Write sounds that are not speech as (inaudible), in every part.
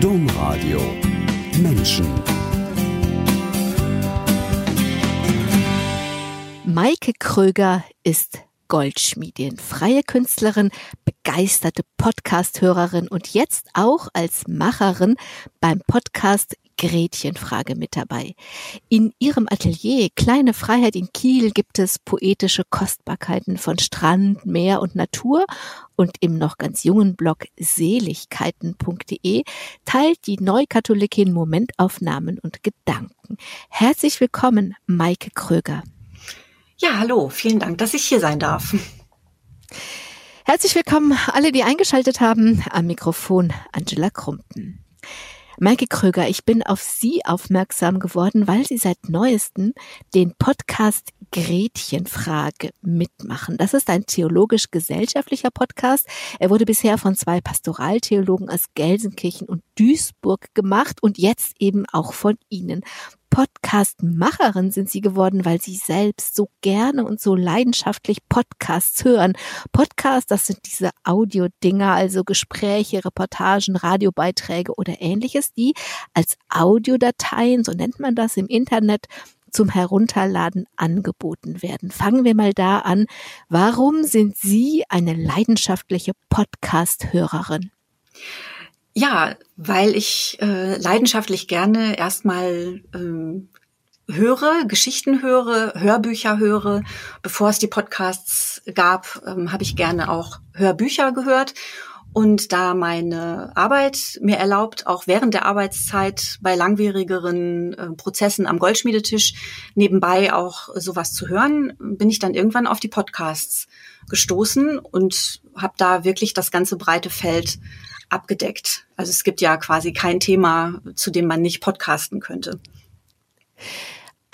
Domradio. Menschen. Maike Kröger ist Goldschmiedin, freie Künstlerin, begeisterte Podcast-Hörerin und jetzt auch als Macherin beim Podcast Gretchenfrage mit dabei. In ihrem Atelier Kleine Freiheit in Kiel gibt es poetische Kostbarkeiten von Strand, Meer und Natur und im noch ganz jungen Blog seligkeiten.de teilt die Neukatholikin Momentaufnahmen und Gedanken. Herzlich willkommen, Maike Kröger. Ja, hallo, vielen Dank, dass ich hier sein darf. Herzlich willkommen alle, die eingeschaltet haben. Am Mikrofon Angela Krumpen. Maike Kröger, ich bin auf Sie aufmerksam geworden, weil Sie seit neuestem den Podcast Gretchenfrage mitmachen. Das ist ein theologisch-gesellschaftlicher Podcast. Er wurde bisher von zwei Pastoraltheologen aus Gelsenkirchen und Duisburg gemacht und jetzt eben auch von Ihnen. Podcast-Macherin sind sie geworden, weil sie selbst so gerne und so leidenschaftlich Podcasts hören. Podcasts, das sind diese Audio-Dinger, also Gespräche, Reportagen, Radiobeiträge oder ähnliches, die als Audiodateien, so nennt man das im Internet, zum Herunterladen angeboten werden. Fangen wir mal da an. Warum sind Sie eine leidenschaftliche Podcast-Hörerin? Ja, weil ich äh, leidenschaftlich gerne erstmal ähm, höre, Geschichten höre, Hörbücher höre. Bevor es die Podcasts gab, ähm, habe ich gerne auch Hörbücher gehört. Und da meine Arbeit mir erlaubt, auch während der Arbeitszeit bei langwierigeren äh, Prozessen am Goldschmiedetisch nebenbei auch sowas zu hören, bin ich dann irgendwann auf die Podcasts gestoßen und habe da wirklich das ganze breite Feld abgedeckt. Also es gibt ja quasi kein Thema, zu dem man nicht podcasten könnte.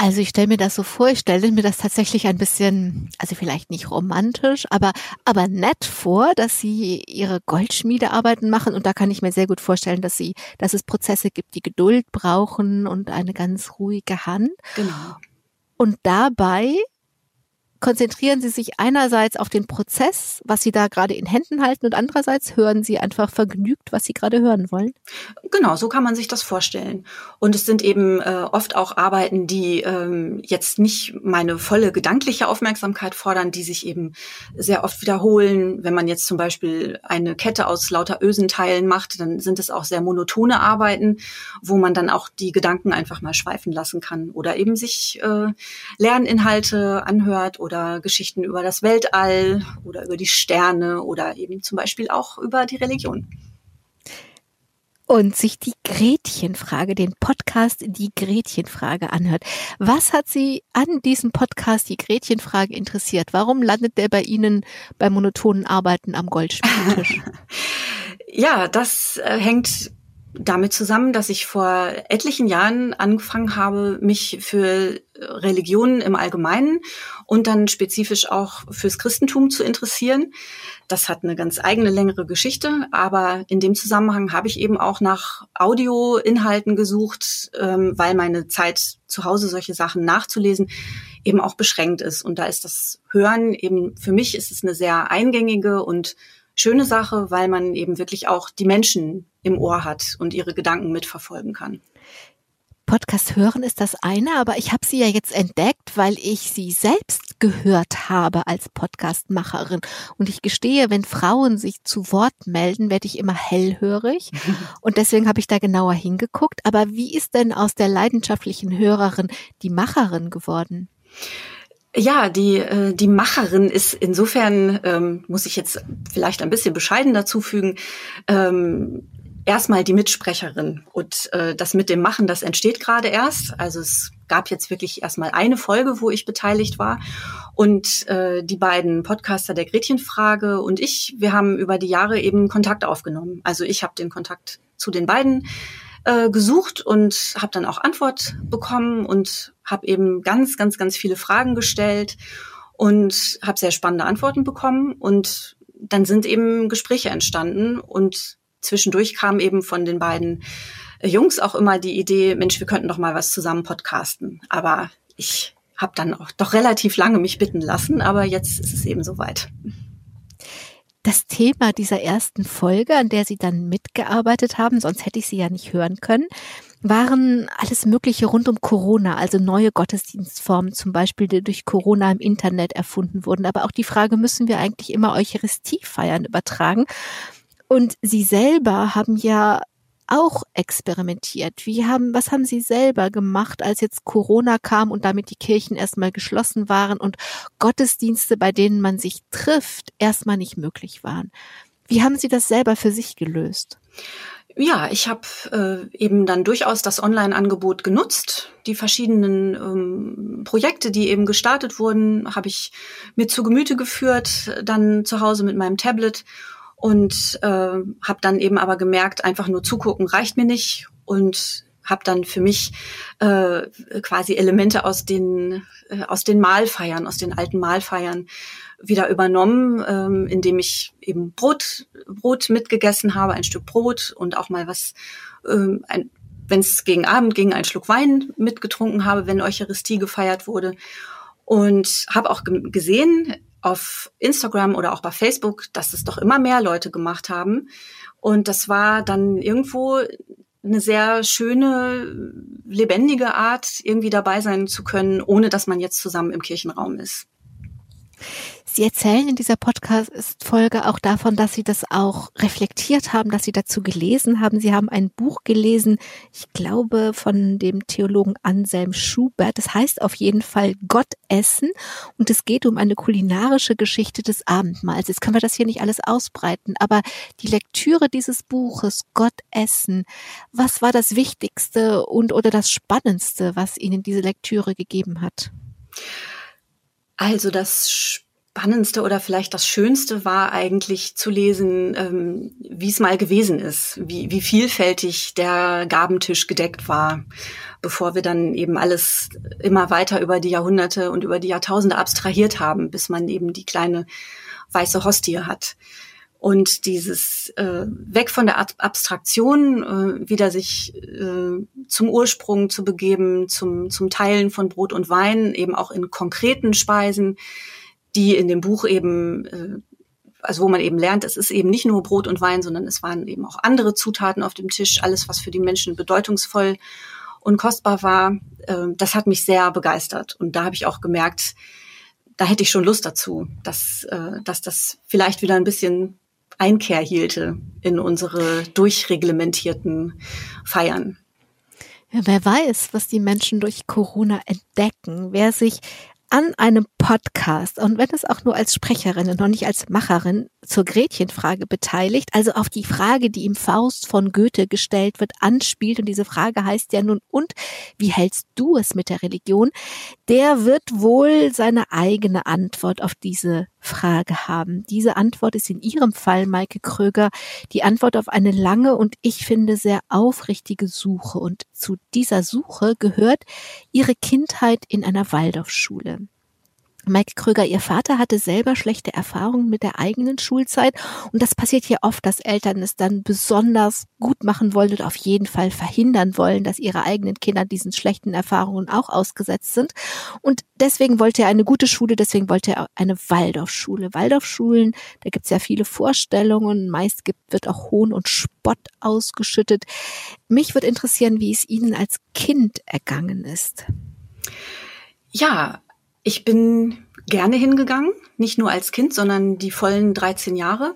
Also ich stelle mir das so vor, ich stelle mir das tatsächlich ein bisschen, also vielleicht nicht romantisch, aber, aber nett vor, dass Sie Ihre Goldschmiedearbeiten machen. Und da kann ich mir sehr gut vorstellen, dass Sie, dass es Prozesse gibt, die Geduld brauchen und eine ganz ruhige Hand. Genau. Und dabei konzentrieren Sie sich einerseits auf den Prozess, was Sie da gerade in Händen halten, und andererseits hören Sie einfach vergnügt, was Sie gerade hören wollen? Genau, so kann man sich das vorstellen. Und es sind eben äh, oft auch Arbeiten, die ähm, jetzt nicht meine volle gedankliche Aufmerksamkeit fordern, die sich eben sehr oft wiederholen. Wenn man jetzt zum Beispiel eine Kette aus lauter Ösenteilen macht, dann sind es auch sehr monotone Arbeiten, wo man dann auch die Gedanken einfach mal schweifen lassen kann oder eben sich äh, Lerninhalte anhört oder oder Geschichten über das Weltall oder über die Sterne oder eben zum Beispiel auch über die Religion. Und sich die Gretchenfrage, den Podcast Die Gretchenfrage anhört. Was hat Sie an diesem Podcast Die Gretchenfrage interessiert? Warum landet der bei Ihnen bei monotonen Arbeiten am Goldspieltisch? (laughs) ja, das äh, hängt damit zusammen, dass ich vor etlichen Jahren angefangen habe, mich für Religionen im Allgemeinen und dann spezifisch auch fürs Christentum zu interessieren. Das hat eine ganz eigene längere Geschichte, aber in dem Zusammenhang habe ich eben auch nach Audioinhalten gesucht, ähm, weil meine Zeit zu Hause solche Sachen nachzulesen eben auch beschränkt ist. Und da ist das Hören eben, für mich ist es eine sehr eingängige und schöne Sache, weil man eben wirklich auch die Menschen im Ohr hat und ihre Gedanken mitverfolgen kann. Podcast hören ist das eine, aber ich habe sie ja jetzt entdeckt, weil ich sie selbst gehört habe als Podcastmacherin. Und ich gestehe, wenn Frauen sich zu Wort melden, werde ich immer hellhörig. (laughs) Und deswegen habe ich da genauer hingeguckt. Aber wie ist denn aus der leidenschaftlichen Hörerin die Macherin geworden? Ja, die, äh, die Macherin ist insofern, ähm, muss ich jetzt vielleicht ein bisschen bescheiden dazu fügen, ähm, erstmal die Mitsprecherin. Und äh, das mit dem Machen, das entsteht gerade erst. Also es gab jetzt wirklich erstmal eine Folge, wo ich beteiligt war. Und äh, die beiden Podcaster der Gretchenfrage und ich, wir haben über die Jahre eben Kontakt aufgenommen. Also ich habe den Kontakt zu den beiden äh, gesucht und habe dann auch Antwort bekommen und habe eben ganz, ganz, ganz viele Fragen gestellt und habe sehr spannende Antworten bekommen und dann sind eben Gespräche entstanden und zwischendurch kam eben von den beiden Jungs auch immer die Idee, Mensch, wir könnten doch mal was zusammen podcasten. Aber ich habe dann auch doch relativ lange mich bitten lassen, aber jetzt ist es eben soweit. Das Thema dieser ersten Folge, an der Sie dann mitgearbeitet haben, sonst hätte ich Sie ja nicht hören können, waren alles Mögliche rund um Corona, also neue Gottesdienstformen zum Beispiel, die durch Corona im Internet erfunden wurden. Aber auch die Frage, müssen wir eigentlich immer Eucharistie feiern, übertragen? Und Sie selber haben ja auch experimentiert. Wie haben, was haben Sie selber gemacht, als jetzt Corona kam und damit die Kirchen erstmal geschlossen waren und Gottesdienste, bei denen man sich trifft, erstmal nicht möglich waren? Wie haben Sie das selber für sich gelöst? Ja, ich habe äh, eben dann durchaus das Online-Angebot genutzt. Die verschiedenen ähm, Projekte, die eben gestartet wurden, habe ich mir zu Gemüte geführt, dann zu Hause mit meinem Tablet und äh, habe dann eben aber gemerkt, einfach nur zugucken reicht mir nicht und habe dann für mich äh, quasi Elemente aus den äh, aus den Mahlfeiern, aus den alten Mahlfeiern wieder übernommen, ähm, indem ich eben Brot, Brot mitgegessen habe, ein Stück Brot und auch mal was, ähm, wenn es gegen Abend ging, ein Schluck Wein mitgetrunken habe, wenn Eucharistie gefeiert wurde. Und habe auch gesehen auf Instagram oder auch bei Facebook, dass es doch immer mehr Leute gemacht haben. Und das war dann irgendwo eine sehr schöne, lebendige Art, irgendwie dabei sein zu können, ohne dass man jetzt zusammen im Kirchenraum ist. Sie erzählen in dieser Podcast-Folge auch davon, dass Sie das auch reflektiert haben, dass Sie dazu gelesen haben. Sie haben ein Buch gelesen, ich glaube, von dem Theologen Anselm Schubert. Das heißt auf jeden Fall Gott essen und es geht um eine kulinarische Geschichte des Abendmahls. Jetzt können wir das hier nicht alles ausbreiten, aber die Lektüre dieses Buches Gott essen, was war das Wichtigste und oder das Spannendste, was Ihnen diese Lektüre gegeben hat? Also das Spannendste oder vielleicht das Schönste war eigentlich zu lesen, ähm, wie es mal gewesen ist, wie, wie vielfältig der Gabentisch gedeckt war, bevor wir dann eben alles immer weiter über die Jahrhunderte und über die Jahrtausende abstrahiert haben, bis man eben die kleine weiße Hostie hat. Und dieses äh, weg von der Abstraktion, äh, wieder sich äh, zum Ursprung zu begeben, zum, zum Teilen von Brot und Wein, eben auch in konkreten Speisen, die in dem Buch eben, äh, also wo man eben lernt, es ist eben nicht nur Brot und Wein, sondern es waren eben auch andere Zutaten auf dem Tisch, alles, was für die Menschen bedeutungsvoll und kostbar war. Äh, das hat mich sehr begeistert. Und da habe ich auch gemerkt, da hätte ich schon Lust dazu, dass, äh, dass das vielleicht wieder ein bisschen Einkehr hielte in unsere durchreglementierten Feiern. Ja, wer weiß, was die Menschen durch Corona entdecken, wer sich an einem Podcast und wenn es auch nur als Sprecherin und noch nicht als Macherin zur Gretchenfrage beteiligt, also auf die Frage, die im Faust von Goethe gestellt wird, anspielt und diese Frage heißt ja nun, und wie hältst du es mit der Religion? Der wird wohl seine eigene Antwort auf diese Frage haben. Diese Antwort ist in Ihrem Fall, Maike Kröger, die Antwort auf eine lange und ich finde sehr aufrichtige Suche. Und zu dieser Suche gehört Ihre Kindheit in einer Waldorfschule. Mike Kröger, ihr Vater hatte selber schlechte Erfahrungen mit der eigenen Schulzeit und das passiert hier oft, dass Eltern es dann besonders gut machen wollen und auf jeden Fall verhindern wollen, dass ihre eigenen Kinder diesen schlechten Erfahrungen auch ausgesetzt sind. Und deswegen wollte er eine gute Schule, deswegen wollte er eine Waldorfschule. Waldorfschulen, da gibt es ja viele Vorstellungen, meist gibt, wird auch Hohn und Spott ausgeschüttet. Mich würde interessieren, wie es Ihnen als Kind ergangen ist. Ja, ich bin gerne hingegangen, nicht nur als Kind, sondern die vollen 13 Jahre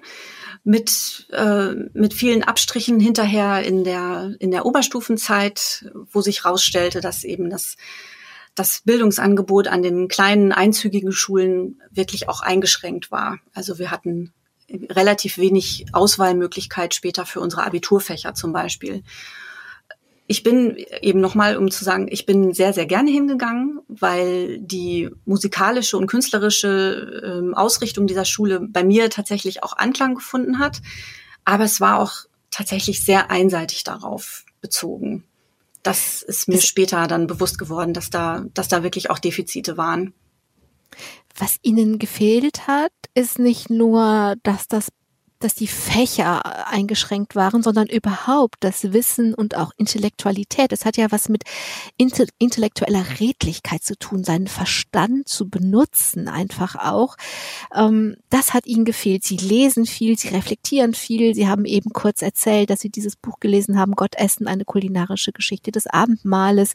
mit äh, mit vielen Abstrichen hinterher in der in der Oberstufenzeit, wo sich herausstellte, dass eben das das Bildungsangebot an den kleinen einzügigen Schulen wirklich auch eingeschränkt war. Also wir hatten relativ wenig Auswahlmöglichkeit später für unsere Abiturfächer zum Beispiel ich bin eben nochmal, um zu sagen, ich bin sehr, sehr gerne hingegangen, weil die musikalische und künstlerische ähm, Ausrichtung dieser Schule bei mir tatsächlich auch Anklang gefunden hat. Aber es war auch tatsächlich sehr einseitig darauf bezogen. Das ist mir später dann bewusst geworden, dass da, dass da wirklich auch Defizite waren. Was Ihnen gefehlt hat, ist nicht nur, dass das dass die Fächer eingeschränkt waren, sondern überhaupt das Wissen und auch Intellektualität. Es hat ja was mit intellektueller Redlichkeit zu tun, seinen Verstand zu benutzen, einfach auch. Ähm, das hat ihnen gefehlt. Sie lesen viel, sie reflektieren viel. Sie haben eben kurz erzählt, dass sie dieses Buch gelesen haben, Gott essen, eine kulinarische Geschichte des Abendmahles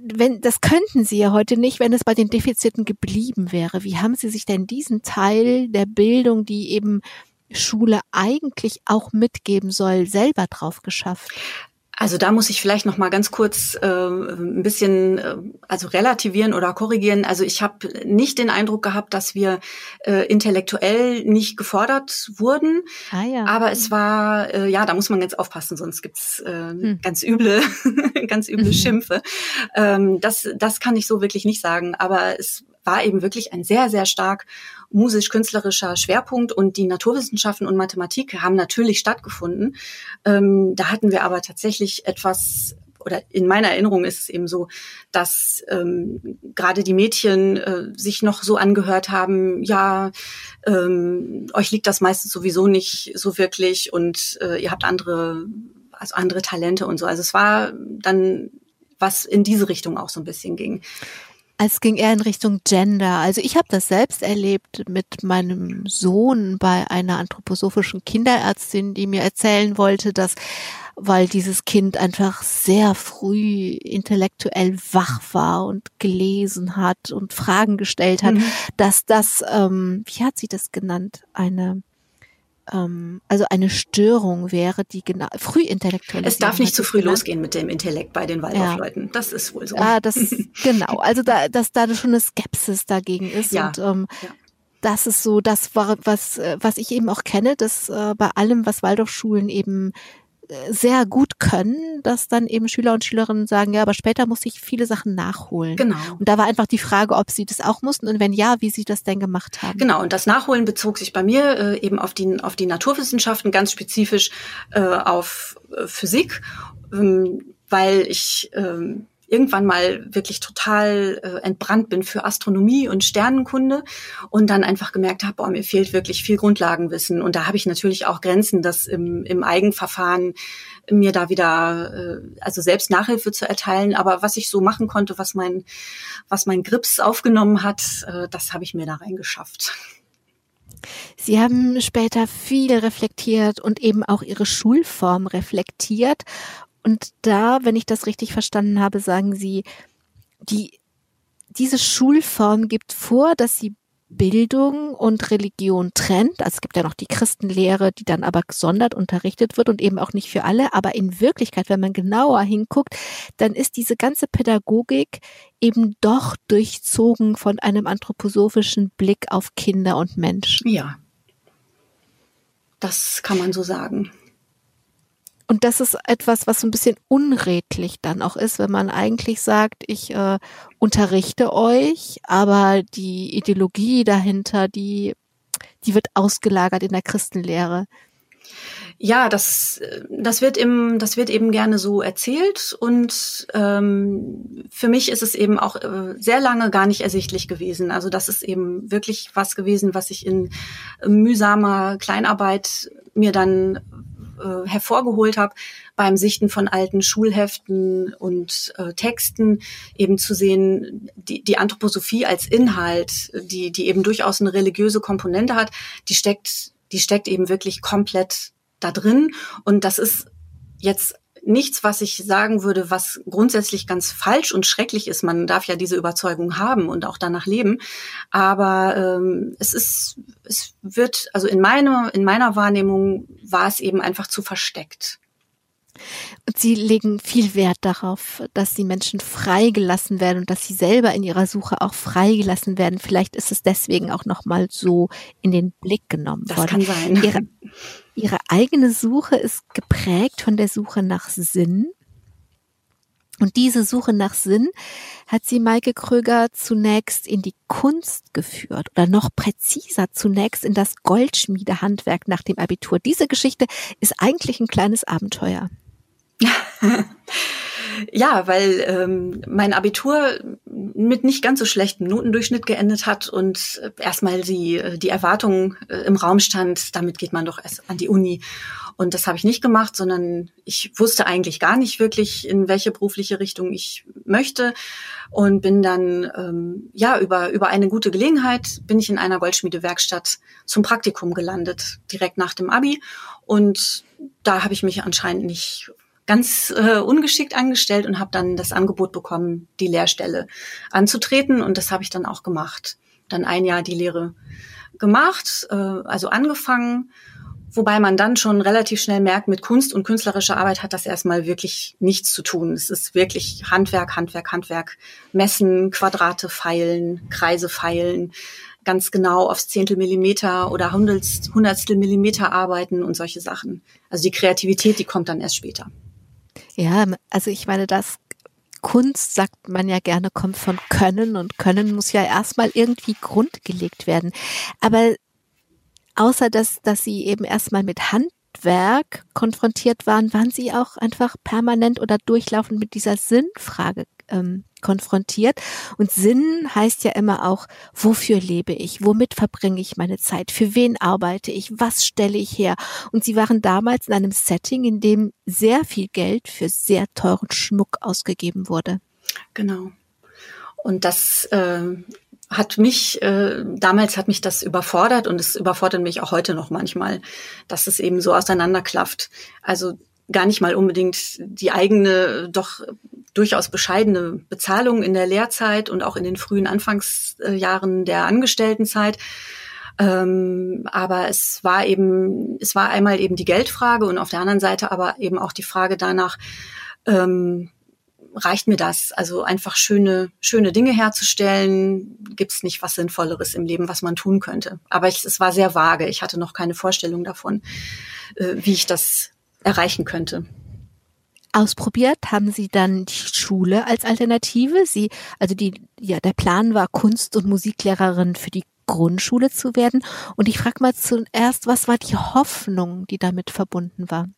wenn, das könnten Sie ja heute nicht, wenn es bei den Defiziten geblieben wäre. Wie haben Sie sich denn diesen Teil der Bildung, die eben Schule eigentlich auch mitgeben soll, selber drauf geschafft? Also da muss ich vielleicht noch mal ganz kurz äh, ein bisschen äh, also relativieren oder korrigieren. Also ich habe nicht den Eindruck gehabt, dass wir äh, intellektuell nicht gefordert wurden. Ah, ja. Aber es war äh, ja, da muss man jetzt aufpassen, sonst gibt's äh, hm. ganz üble, (laughs) ganz üble. (laughs) Schimpfe. Ähm, das das kann ich so wirklich nicht sagen. Aber es war eben wirklich ein sehr sehr stark musisch-künstlerischer Schwerpunkt und die Naturwissenschaften und Mathematik haben natürlich stattgefunden. Ähm, da hatten wir aber tatsächlich etwas oder in meiner Erinnerung ist es eben so, dass ähm, gerade die Mädchen äh, sich noch so angehört haben, ja, ähm, euch liegt das meistens sowieso nicht so wirklich und äh, ihr habt andere, also andere Talente und so. Also es war dann was in diese Richtung auch so ein bisschen ging. Es ging eher in Richtung Gender. Also ich habe das selbst erlebt mit meinem Sohn bei einer anthroposophischen Kinderärztin, die mir erzählen wollte, dass weil dieses Kind einfach sehr früh intellektuell wach war und gelesen hat und Fragen gestellt hat, mhm. dass das, ähm, wie hat sie das genannt, eine also eine Störung wäre, die genau früh intellektuell. Es darf nicht zu früh genannt. losgehen mit dem Intellekt bei den Waldorfleuten. Ja. Das ist wohl so. Ja, das (laughs) genau. Also da, dass da schon eine Skepsis dagegen ist ja. und ähm, ja. Das ist so das war was äh, was ich eben auch kenne, dass äh, bei allem was Waldorfschulen eben sehr gut können, dass dann eben Schüler und Schülerinnen sagen, ja, aber später muss ich viele Sachen nachholen. Genau. Und da war einfach die Frage, ob sie das auch mussten und wenn ja, wie sie das denn gemacht haben. Genau, und das Nachholen bezog sich bei mir äh, eben auf die, auf die Naturwissenschaften, ganz spezifisch äh, auf äh, Physik, ähm, weil ich ähm, irgendwann mal wirklich total äh, entbrannt bin für Astronomie und Sternenkunde und dann einfach gemerkt habe, boah, mir fehlt wirklich viel Grundlagenwissen. Und da habe ich natürlich auch Grenzen, das im, im Eigenverfahren mir da wieder, äh, also selbst Nachhilfe zu erteilen. Aber was ich so machen konnte, was mein, was mein Grips aufgenommen hat, äh, das habe ich mir da reingeschafft. Sie haben später viel reflektiert und eben auch Ihre Schulform reflektiert und da, wenn ich das richtig verstanden habe, sagen Sie, die, diese Schulform gibt vor, dass sie Bildung und Religion trennt. Also es gibt ja noch die Christenlehre, die dann aber gesondert unterrichtet wird und eben auch nicht für alle. Aber in Wirklichkeit, wenn man genauer hinguckt, dann ist diese ganze Pädagogik eben doch durchzogen von einem anthroposophischen Blick auf Kinder und Menschen. Ja, das kann man so sagen. Und das ist etwas, was so ein bisschen unredlich dann auch ist, wenn man eigentlich sagt, ich äh, unterrichte euch, aber die Ideologie dahinter, die, die wird ausgelagert in der Christenlehre. Ja, das, das wird eben, das wird eben gerne so erzählt und ähm, für mich ist es eben auch äh, sehr lange gar nicht ersichtlich gewesen. Also das ist eben wirklich was gewesen, was ich in mühsamer Kleinarbeit mir dann äh, hervorgeholt habe beim Sichten von alten Schulheften und äh, Texten, eben zu sehen, die, die Anthroposophie als Inhalt, die, die eben durchaus eine religiöse Komponente hat, die steckt, die steckt eben wirklich komplett da drin. Und das ist jetzt nichts, was ich sagen würde, was grundsätzlich ganz falsch und schrecklich ist. Man darf ja diese Überzeugung haben und auch danach leben. Aber ähm, es ist, es wird, also in meiner, in meiner Wahrnehmung war es eben einfach zu versteckt. Und sie legen viel Wert darauf, dass die Menschen freigelassen werden und dass sie selber in ihrer Suche auch freigelassen werden. Vielleicht ist es deswegen auch nochmal so in den Blick genommen das worden. Das kann sein. Ihre, ihre eigene Suche ist geprägt von der Suche nach Sinn. Und diese Suche nach Sinn hat sie Maike Kröger zunächst in die Kunst geführt oder noch präziser zunächst in das Goldschmiedehandwerk nach dem Abitur. Diese Geschichte ist eigentlich ein kleines Abenteuer. Ja, weil ähm, mein Abitur mit nicht ganz so schlechtem Notendurchschnitt geendet hat und erstmal die, die Erwartung äh, im Raum stand, damit geht man doch erst an die Uni. Und das habe ich nicht gemacht, sondern ich wusste eigentlich gar nicht wirklich, in welche berufliche Richtung ich möchte und bin dann ähm, ja über über eine gute Gelegenheit bin ich in einer Goldschmiedewerkstatt zum Praktikum gelandet direkt nach dem Abi und da habe ich mich anscheinend nicht ganz äh, ungeschickt angestellt und habe dann das Angebot bekommen, die Lehrstelle anzutreten und das habe ich dann auch gemacht. Dann ein Jahr die Lehre gemacht, äh, also angefangen Wobei man dann schon relativ schnell merkt, mit Kunst und künstlerischer Arbeit hat das erstmal wirklich nichts zu tun. Es ist wirklich Handwerk, Handwerk, Handwerk. Messen, Quadrate feilen, Kreise feilen, ganz genau aufs Zehntel Millimeter oder Hundertstel Millimeter arbeiten und solche Sachen. Also die Kreativität, die kommt dann erst später. Ja, also ich meine, das Kunst, sagt man ja gerne, kommt von Können und Können muss ja erstmal irgendwie grundgelegt werden. Aber außer dass, dass sie eben erstmal mit Handwerk konfrontiert waren, waren sie auch einfach permanent oder durchlaufend mit dieser Sinnfrage ähm, konfrontiert. Und Sinn heißt ja immer auch, wofür lebe ich? Womit verbringe ich meine Zeit? Für wen arbeite ich? Was stelle ich her? Und sie waren damals in einem Setting, in dem sehr viel Geld für sehr teuren Schmuck ausgegeben wurde. Genau. Und das äh, hat mich, äh, damals hat mich das überfordert und es überfordert mich auch heute noch manchmal, dass es eben so auseinanderklafft. Also gar nicht mal unbedingt die eigene, doch durchaus bescheidene Bezahlung in der Lehrzeit und auch in den frühen Anfangsjahren der Angestelltenzeit. Ähm, aber es war eben, es war einmal eben die Geldfrage und auf der anderen Seite aber eben auch die Frage danach, ähm, reicht mir das? Also einfach schöne, schöne Dinge herzustellen, gibt es nicht was Sinnvolleres im Leben, was man tun könnte. Aber ich, es war sehr vage. Ich hatte noch keine Vorstellung davon, äh, wie ich das erreichen könnte. Ausprobiert haben Sie dann die Schule als Alternative. Sie, also die, ja, der Plan war Kunst- und Musiklehrerin für die Grundschule zu werden. Und ich frage mal zuerst, was war die Hoffnung, die damit verbunden war?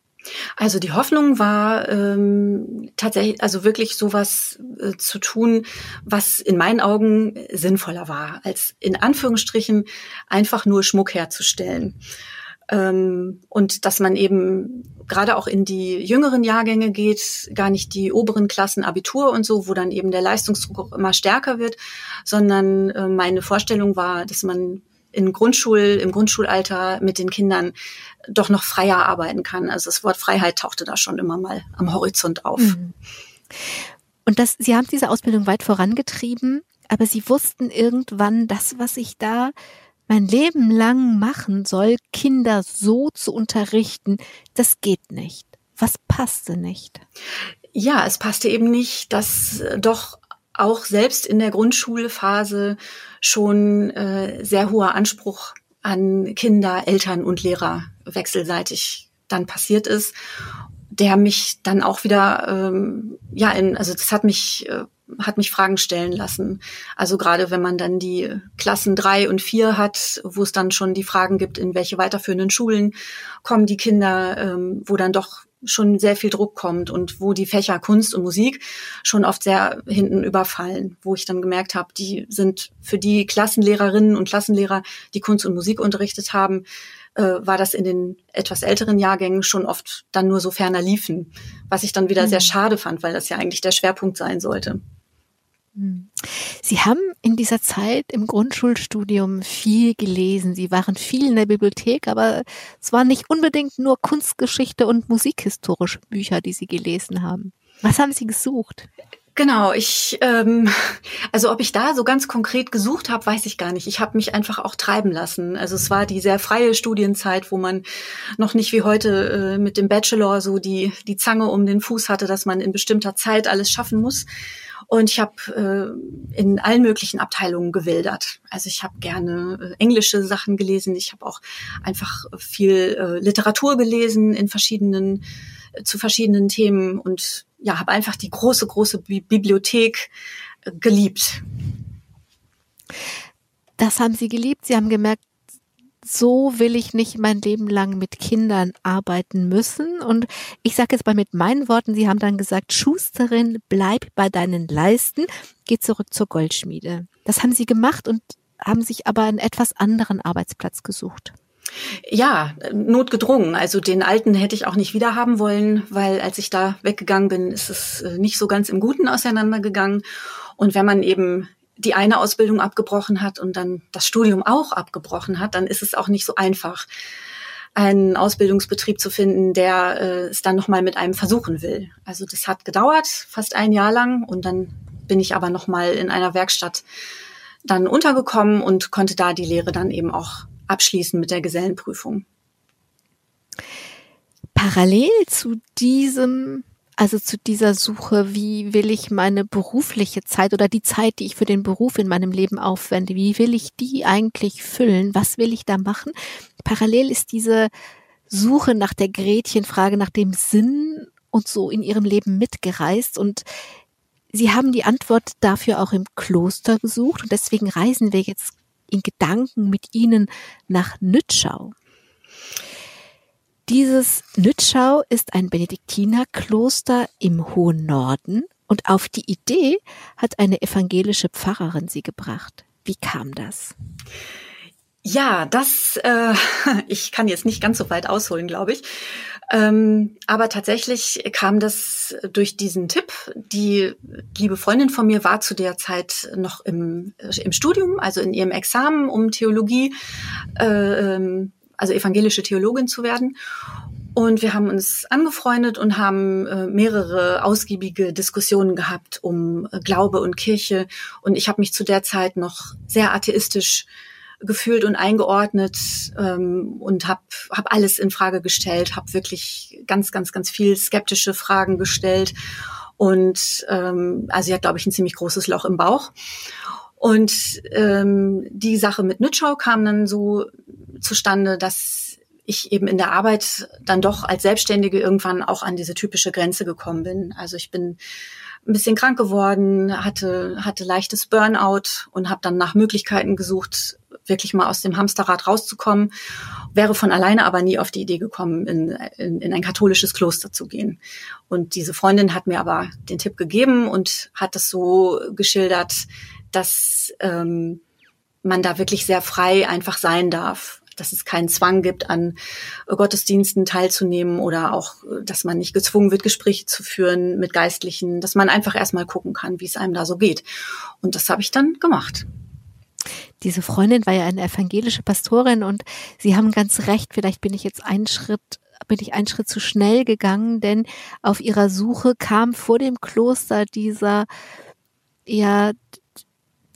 Also die Hoffnung war ähm, tatsächlich, also wirklich sowas äh, zu tun, was in meinen Augen sinnvoller war, als in Anführungsstrichen einfach nur Schmuck herzustellen. Ähm, und dass man eben gerade auch in die jüngeren Jahrgänge geht, gar nicht die oberen Klassen Abitur und so, wo dann eben der Leistungsdruck immer stärker wird, sondern äh, meine Vorstellung war, dass man in Grundschul, im Grundschulalter mit den Kindern doch noch freier arbeiten kann. Also das Wort Freiheit tauchte da schon immer mal am Horizont auf. Mhm. Und das, Sie haben diese Ausbildung weit vorangetrieben, aber Sie wussten irgendwann, das, was ich da mein Leben lang machen soll, Kinder so zu unterrichten, das geht nicht. Was passte nicht? Ja, es passte eben nicht, dass doch auch selbst in der Grundschulphase schon äh, sehr hoher Anspruch an Kinder, Eltern und Lehrer wechselseitig dann passiert ist, der mich dann auch wieder, ähm, ja, in, also das hat mich, äh, hat mich Fragen stellen lassen. Also gerade wenn man dann die Klassen drei und vier hat, wo es dann schon die Fragen gibt, in welche weiterführenden Schulen kommen die Kinder, ähm, wo dann doch schon sehr viel Druck kommt und wo die Fächer Kunst und Musik schon oft sehr hinten überfallen, wo ich dann gemerkt habe, die sind für die Klassenlehrerinnen und Klassenlehrer, die Kunst und Musik unterrichtet haben, äh, war das in den etwas älteren Jahrgängen schon oft dann nur so ferner liefen, was ich dann wieder mhm. sehr schade fand, weil das ja eigentlich der Schwerpunkt sein sollte. Hm. Sie haben in dieser Zeit im Grundschulstudium viel gelesen. Sie waren viel in der Bibliothek, aber es waren nicht unbedingt nur Kunstgeschichte und musikhistorische Bücher, die Sie gelesen haben. Was haben Sie gesucht? Genau, ich, ähm, (laughs) also ob ich da so ganz konkret gesucht habe, weiß ich gar nicht. Ich habe mich einfach auch treiben lassen. Also es war die sehr freie Studienzeit, wo man noch nicht wie heute äh, mit dem Bachelor so die, die Zange um den Fuß hatte, dass man in bestimmter Zeit alles schaffen muss. Und ich habe äh, in allen möglichen Abteilungen gewildert. Also ich habe gerne äh, englische Sachen gelesen. Ich habe auch einfach viel äh, Literatur gelesen in verschiedenen äh, zu verschiedenen Themen und ja, habe einfach die große große Bi Bibliothek äh, geliebt. Das haben Sie geliebt. Sie haben gemerkt, so will ich nicht mein Leben lang mit Kindern arbeiten müssen. Und ich sage jetzt mal mit meinen Worten, Sie haben dann gesagt, Schusterin, bleib bei deinen Leisten, geh zurück zur Goldschmiede. Das haben Sie gemacht und haben sich aber einen etwas anderen Arbeitsplatz gesucht. Ja, notgedrungen. Also den alten hätte ich auch nicht wieder haben wollen, weil als ich da weggegangen bin, ist es äh, nicht so ganz im Guten auseinandergegangen. Und wenn man eben die eine Ausbildung abgebrochen hat und dann das Studium auch abgebrochen hat, dann ist es auch nicht so einfach, einen Ausbildungsbetrieb zu finden, der äh, es dann nochmal mit einem versuchen will. Also das hat gedauert, fast ein Jahr lang. Und dann bin ich aber nochmal in einer Werkstatt dann untergekommen und konnte da die Lehre dann eben auch abschließen mit der Gesellenprüfung. Parallel zu diesem, also zu dieser Suche, wie will ich meine berufliche Zeit oder die Zeit, die ich für den Beruf in meinem Leben aufwende, wie will ich die eigentlich füllen? Was will ich da machen? Parallel ist diese Suche nach der Gretchenfrage, nach dem Sinn und so in ihrem Leben mitgereist und Sie haben die Antwort dafür auch im Kloster gesucht und deswegen reisen wir jetzt in Gedanken mit Ihnen nach Nützschau. Dieses Nützschau ist ein Benediktinerkloster im hohen Norden und auf die Idee hat eine evangelische Pfarrerin sie gebracht. Wie kam das? Ja, das, äh, (laughs) ich kann jetzt nicht ganz so weit ausholen, glaube ich. Ähm, aber tatsächlich kam das durch diesen Tipp. Die liebe Freundin von mir war zu der Zeit noch im, im Studium, also in ihrem Examen um Theologie, äh, ähm, also evangelische Theologin zu werden. Und wir haben uns angefreundet und haben äh, mehrere ausgiebige Diskussionen gehabt um äh, Glaube und Kirche. Und ich habe mich zu der Zeit noch sehr atheistisch gefühlt und eingeordnet ähm, und habe hab alles in Frage gestellt, habe wirklich ganz, ganz, ganz viel skeptische Fragen gestellt. Und ähm, also sie hat, glaube ich, ein ziemlich großes Loch im Bauch. Und ähm, die Sache mit Nütschau kam dann so zustande, dass ich eben in der Arbeit dann doch als Selbstständige irgendwann auch an diese typische Grenze gekommen bin. Also ich bin ein bisschen krank geworden, hatte, hatte leichtes Burnout und habe dann nach Möglichkeiten gesucht, wirklich mal aus dem Hamsterrad rauszukommen, wäre von alleine aber nie auf die Idee gekommen, in, in, in ein katholisches Kloster zu gehen. Und diese Freundin hat mir aber den Tipp gegeben und hat es so geschildert, dass ähm, man da wirklich sehr frei einfach sein darf dass es keinen Zwang gibt, an Gottesdiensten teilzunehmen oder auch, dass man nicht gezwungen wird, Gespräche zu führen mit Geistlichen, dass man einfach erstmal gucken kann, wie es einem da so geht. Und das habe ich dann gemacht diese Freundin war ja eine evangelische Pastorin und Sie haben ganz recht, vielleicht bin ich jetzt einen Schritt bin ich einen Schritt zu schnell gegangen, denn auf ihrer Suche kam vor dem Kloster dieser, ja,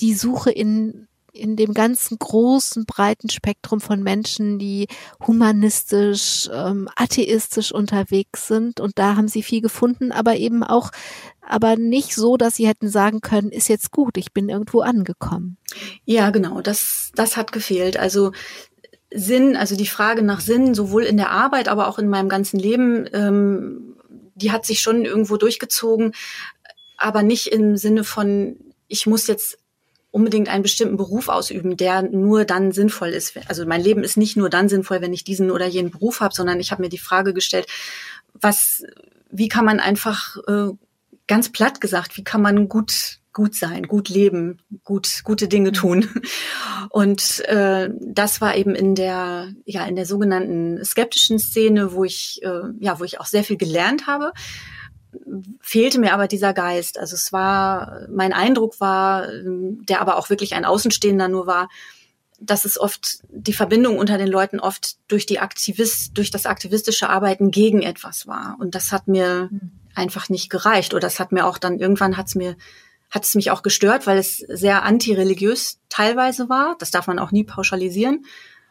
die Suche in in dem ganzen großen, breiten Spektrum von Menschen, die humanistisch, ähm, atheistisch unterwegs sind. Und da haben sie viel gefunden, aber eben auch, aber nicht so, dass sie hätten sagen können, ist jetzt gut, ich bin irgendwo angekommen. Ja, genau, das, das hat gefehlt. Also Sinn, also die Frage nach Sinn, sowohl in der Arbeit, aber auch in meinem ganzen Leben, ähm, die hat sich schon irgendwo durchgezogen, aber nicht im Sinne von, ich muss jetzt unbedingt einen bestimmten Beruf ausüben, der nur dann sinnvoll ist. Also mein Leben ist nicht nur dann sinnvoll, wenn ich diesen oder jenen Beruf habe, sondern ich habe mir die Frage gestellt, was, wie kann man einfach äh, ganz platt gesagt, wie kann man gut gut sein, gut leben, gut gute Dinge mhm. tun. Und äh, das war eben in der ja in der sogenannten skeptischen Szene, wo ich äh, ja wo ich auch sehr viel gelernt habe fehlte mir aber dieser Geist. Also es war, mein Eindruck war, der aber auch wirklich ein Außenstehender nur war, dass es oft die Verbindung unter den Leuten oft durch die Aktivist, durch das aktivistische Arbeiten gegen etwas war. Und das hat mir mhm. einfach nicht gereicht. Oder das hat mir auch dann irgendwann hat es mir hat es mich auch gestört, weil es sehr antireligiös teilweise war. Das darf man auch nie pauschalisieren.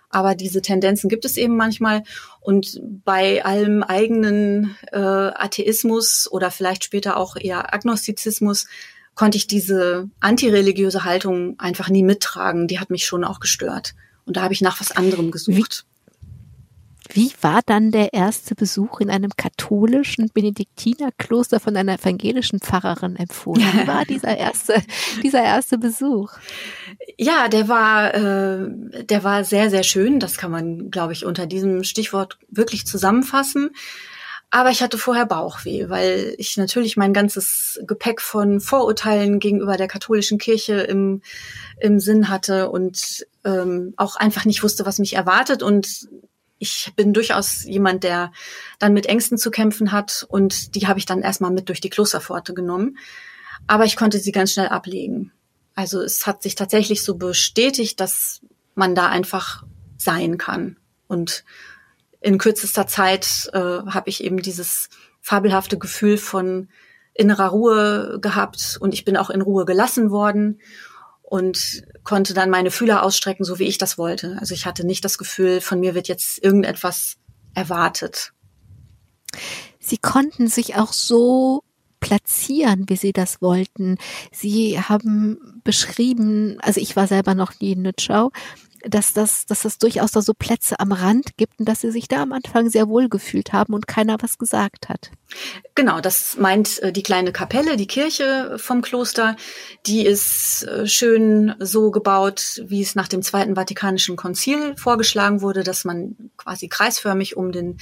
Aber diese Tendenzen gibt es eben manchmal. Und bei allem eigenen äh, Atheismus oder vielleicht später auch eher Agnostizismus konnte ich diese antireligiöse Haltung einfach nie mittragen. Die hat mich schon auch gestört. Und da habe ich nach was anderem gesucht. Wie war dann der erste Besuch in einem katholischen Benediktinerkloster von einer evangelischen Pfarrerin empfohlen? Wie (laughs) war dieser erste, dieser erste Besuch? Ja, der war, äh, der war sehr, sehr schön. Das kann man, glaube ich, unter diesem Stichwort wirklich zusammenfassen. Aber ich hatte vorher Bauchweh, weil ich natürlich mein ganzes Gepäck von Vorurteilen gegenüber der katholischen Kirche im, im Sinn hatte und ähm, auch einfach nicht wusste, was mich erwartet. Und ich bin durchaus jemand, der dann mit Ängsten zu kämpfen hat und die habe ich dann erstmal mit durch die Klosterpforte genommen. Aber ich konnte sie ganz schnell ablegen. Also es hat sich tatsächlich so bestätigt, dass man da einfach sein kann. Und in kürzester Zeit äh, habe ich eben dieses fabelhafte Gefühl von innerer Ruhe gehabt und ich bin auch in Ruhe gelassen worden und konnte dann meine Fühler ausstrecken, so wie ich das wollte. Also ich hatte nicht das Gefühl, von mir wird jetzt irgendetwas erwartet. Sie konnten sich auch so platzieren, wie Sie das wollten. Sie haben beschrieben, also ich war selber noch nie in Nützschau, dass das, dass das durchaus da so Plätze am Rand gibt und dass sie sich da am Anfang sehr wohl gefühlt haben und keiner was gesagt hat. Genau, das meint äh, die kleine Kapelle, die Kirche vom Kloster. Die ist äh, schön so gebaut, wie es nach dem Zweiten Vatikanischen Konzil vorgeschlagen wurde, dass man quasi kreisförmig um den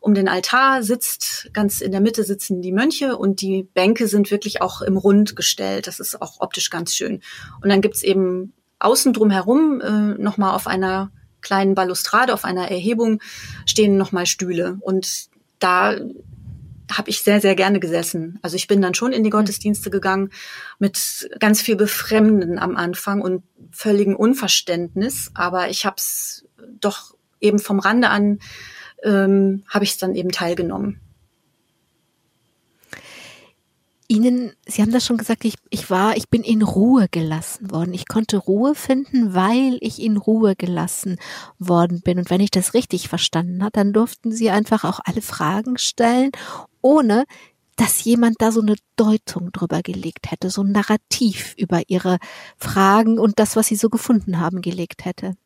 um den Altar sitzt, ganz in der Mitte sitzen die Mönche und die Bänke sind wirklich auch im Rund gestellt. Das ist auch optisch ganz schön. Und dann gibt's eben außen drumherum äh, nochmal auf einer kleinen Balustrade, auf einer Erhebung stehen nochmal Stühle. Und da habe ich sehr, sehr gerne gesessen. Also ich bin dann schon in die Gottesdienste gegangen mit ganz viel Befremden am Anfang und völligem Unverständnis. Aber ich habe es doch eben vom Rande an, ähm, habe ich es dann eben teilgenommen. Ihnen, Sie haben das schon gesagt, ich, ich war, ich bin in Ruhe gelassen worden. Ich konnte Ruhe finden, weil ich in Ruhe gelassen worden bin. Und wenn ich das richtig verstanden habe, dann durften Sie einfach auch alle Fragen stellen, ohne dass jemand da so eine Deutung drüber gelegt hätte, so ein Narrativ über Ihre Fragen und das, was Sie so gefunden haben, gelegt hätte.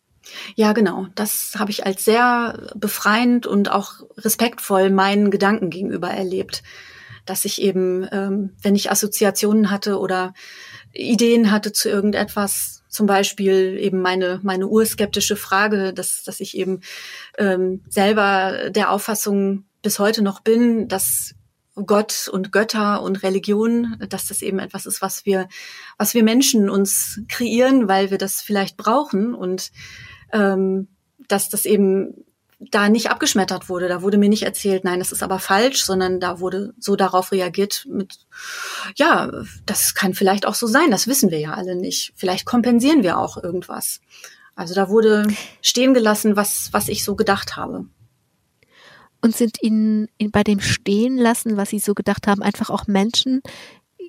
Ja, genau. Das habe ich als sehr befreiend und auch respektvoll meinen Gedanken gegenüber erlebt dass ich eben, ähm, wenn ich Assoziationen hatte oder Ideen hatte zu irgendetwas, zum Beispiel eben meine, meine urskeptische Frage, dass, dass ich eben ähm, selber der Auffassung bis heute noch bin, dass Gott und Götter und Religion, dass das eben etwas ist, was wir, was wir Menschen uns kreieren, weil wir das vielleicht brauchen. Und ähm, dass das eben da nicht abgeschmettert wurde. Da wurde mir nicht erzählt, nein, das ist aber falsch, sondern da wurde so darauf reagiert mit, ja, das kann vielleicht auch so sein, das wissen wir ja alle nicht. Vielleicht kompensieren wir auch irgendwas. Also da wurde stehen gelassen, was, was ich so gedacht habe. Und sind Ihnen bei dem Stehen lassen, was Sie so gedacht haben, einfach auch Menschen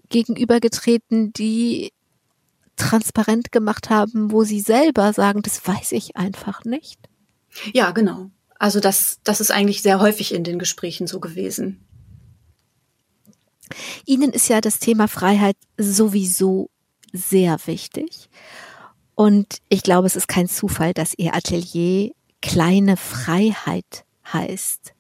gegenübergetreten, die transparent gemacht haben, wo Sie selber sagen, das weiß ich einfach nicht? Ja, genau. Also das, das ist eigentlich sehr häufig in den Gesprächen so gewesen. Ihnen ist ja das Thema Freiheit sowieso sehr wichtig. Und ich glaube, es ist kein Zufall, dass Ihr Atelier kleine Freiheit heißt.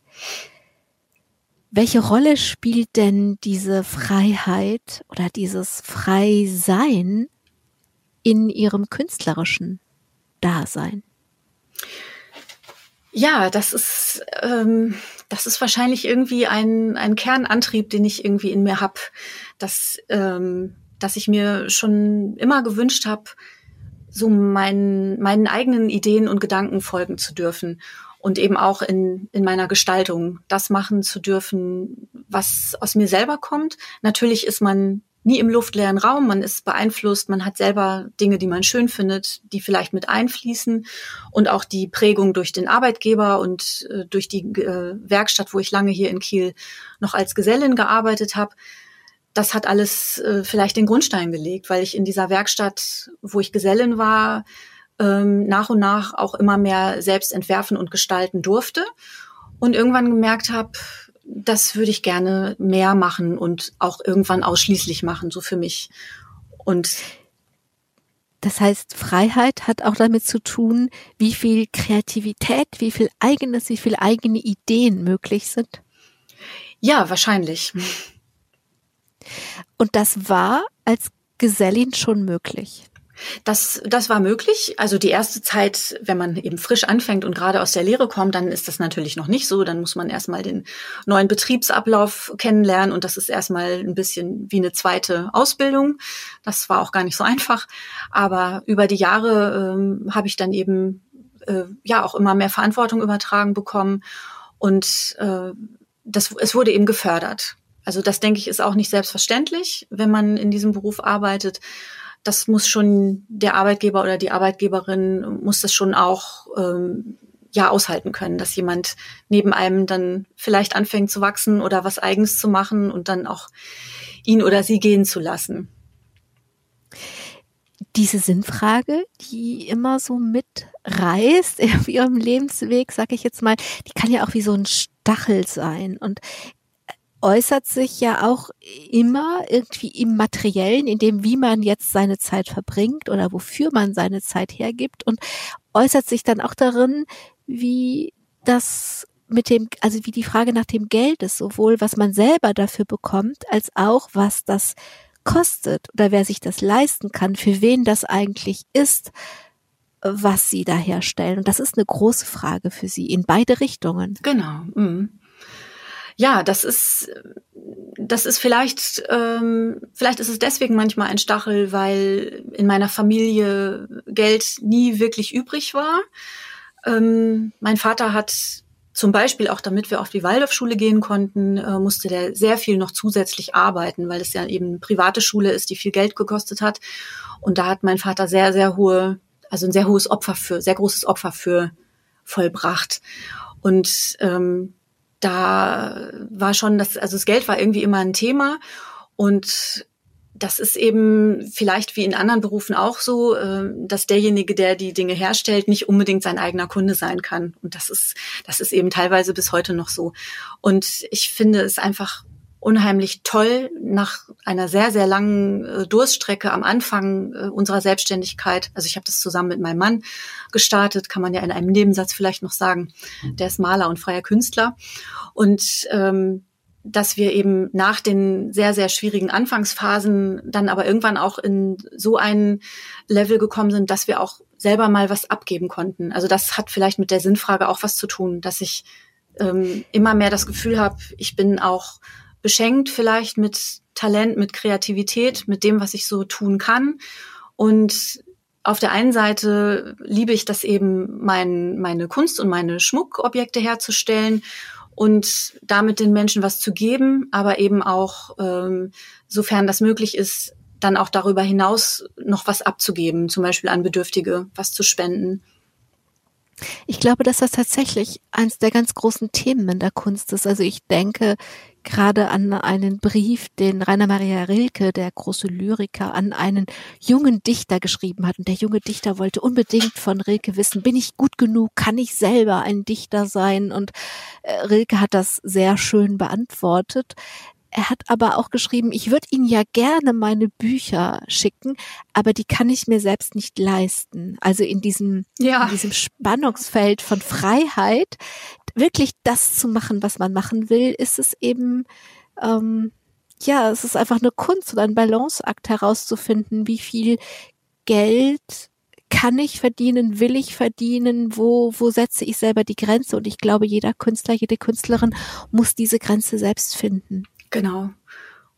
Welche Rolle spielt denn diese Freiheit oder dieses Freisein in Ihrem künstlerischen Dasein? Ja, das ist, ähm, das ist wahrscheinlich irgendwie ein, ein Kernantrieb, den ich irgendwie in mir hab, dass, ähm, dass ich mir schon immer gewünscht habe, so meinen, meinen eigenen Ideen und Gedanken folgen zu dürfen und eben auch in, in meiner Gestaltung das machen zu dürfen, was aus mir selber kommt. Natürlich ist man nie im luftleeren Raum. Man ist beeinflusst, man hat selber Dinge, die man schön findet, die vielleicht mit einfließen und auch die Prägung durch den Arbeitgeber und äh, durch die äh, Werkstatt, wo ich lange hier in Kiel noch als Gesellin gearbeitet habe. Das hat alles äh, vielleicht den Grundstein gelegt, weil ich in dieser Werkstatt, wo ich Gesellin war, ähm, nach und nach auch immer mehr selbst entwerfen und gestalten durfte und irgendwann gemerkt habe, das würde ich gerne mehr machen und auch irgendwann ausschließlich machen, so für mich. Und Das heißt, Freiheit hat auch damit zu tun, wie viel Kreativität, wie viel eigenes, wie viel eigene Ideen möglich sind. Ja, wahrscheinlich. Und das war als Gesellin schon möglich. Das, das war möglich. Also die erste Zeit, wenn man eben frisch anfängt und gerade aus der Lehre kommt, dann ist das natürlich noch nicht so. Dann muss man erstmal den neuen Betriebsablauf kennenlernen und das ist erstmal ein bisschen wie eine zweite Ausbildung. Das war auch gar nicht so einfach. Aber über die Jahre ähm, habe ich dann eben äh, ja auch immer mehr Verantwortung übertragen bekommen und äh, das, es wurde eben gefördert. Also das denke ich ist auch nicht selbstverständlich, wenn man in diesem Beruf arbeitet das muss schon der Arbeitgeber oder die Arbeitgeberin muss das schon auch ähm, ja aushalten können, dass jemand neben einem dann vielleicht anfängt zu wachsen oder was eigens zu machen und dann auch ihn oder sie gehen zu lassen. Diese Sinnfrage, die immer so mitreißt (laughs) auf ihrem Lebensweg, sag ich jetzt mal, die kann ja auch wie so ein Stachel sein. Und äußert sich ja auch immer irgendwie im Materiellen, in dem, wie man jetzt seine Zeit verbringt oder wofür man seine Zeit hergibt und äußert sich dann auch darin, wie das mit dem, also wie die Frage nach dem Geld ist, sowohl was man selber dafür bekommt, als auch was das kostet oder wer sich das leisten kann, für wen das eigentlich ist, was sie da herstellen. Und das ist eine große Frage für sie in beide Richtungen. Genau. Mhm ja, das ist, das ist vielleicht, ähm, vielleicht ist es deswegen manchmal ein Stachel, weil in meiner Familie Geld nie wirklich übrig war. Ähm, mein Vater hat zum Beispiel auch, damit wir auf die Waldorfschule gehen konnten, äh, musste der sehr viel noch zusätzlich arbeiten, weil es ja eben eine private Schule ist, die viel Geld gekostet hat. Und da hat mein Vater sehr, sehr hohe, also ein sehr hohes Opfer für, sehr großes Opfer für vollbracht. Und ähm, da war schon das, also das Geld war irgendwie immer ein Thema und das ist eben vielleicht wie in anderen Berufen auch so, äh, dass derjenige, der die Dinge herstellt, nicht unbedingt sein eigener Kunde sein kann. Und das ist, das ist eben teilweise bis heute noch so. Und ich finde es einfach unheimlich toll nach einer sehr, sehr langen äh, Durststrecke am Anfang äh, unserer Selbstständigkeit. Also ich habe das zusammen mit meinem Mann gestartet, kann man ja in einem Nebensatz vielleicht noch sagen. Der ist Maler und freier Künstler. Und ähm, dass wir eben nach den sehr, sehr schwierigen Anfangsphasen dann aber irgendwann auch in so ein Level gekommen sind, dass wir auch selber mal was abgeben konnten. Also das hat vielleicht mit der Sinnfrage auch was zu tun, dass ich ähm, immer mehr das Gefühl habe, ich bin auch beschenkt vielleicht mit Talent, mit Kreativität, mit dem, was ich so tun kann. Und auf der einen Seite liebe ich das eben, mein, meine Kunst und meine Schmuckobjekte herzustellen und damit den Menschen was zu geben, aber eben auch, ähm, sofern das möglich ist, dann auch darüber hinaus noch was abzugeben, zum Beispiel an Bedürftige, was zu spenden. Ich glaube, dass das tatsächlich eines der ganz großen Themen in der Kunst ist. Also ich denke gerade an einen Brief, den Rainer Maria Rilke, der große Lyriker, an einen jungen Dichter geschrieben hat. Und der junge Dichter wollte unbedingt von Rilke wissen, bin ich gut genug? Kann ich selber ein Dichter sein? Und äh, Rilke hat das sehr schön beantwortet. Er hat aber auch geschrieben, ich würde Ihnen ja gerne meine Bücher schicken, aber die kann ich mir selbst nicht leisten. Also in diesem, ja. in diesem Spannungsfeld von Freiheit, wirklich das zu machen, was man machen will, ist es eben, ähm, ja, es ist einfach eine Kunst oder ein Balanceakt herauszufinden, wie viel Geld kann ich verdienen, will ich verdienen, wo, wo setze ich selber die Grenze? Und ich glaube, jeder Künstler, jede Künstlerin muss diese Grenze selbst finden. Genau.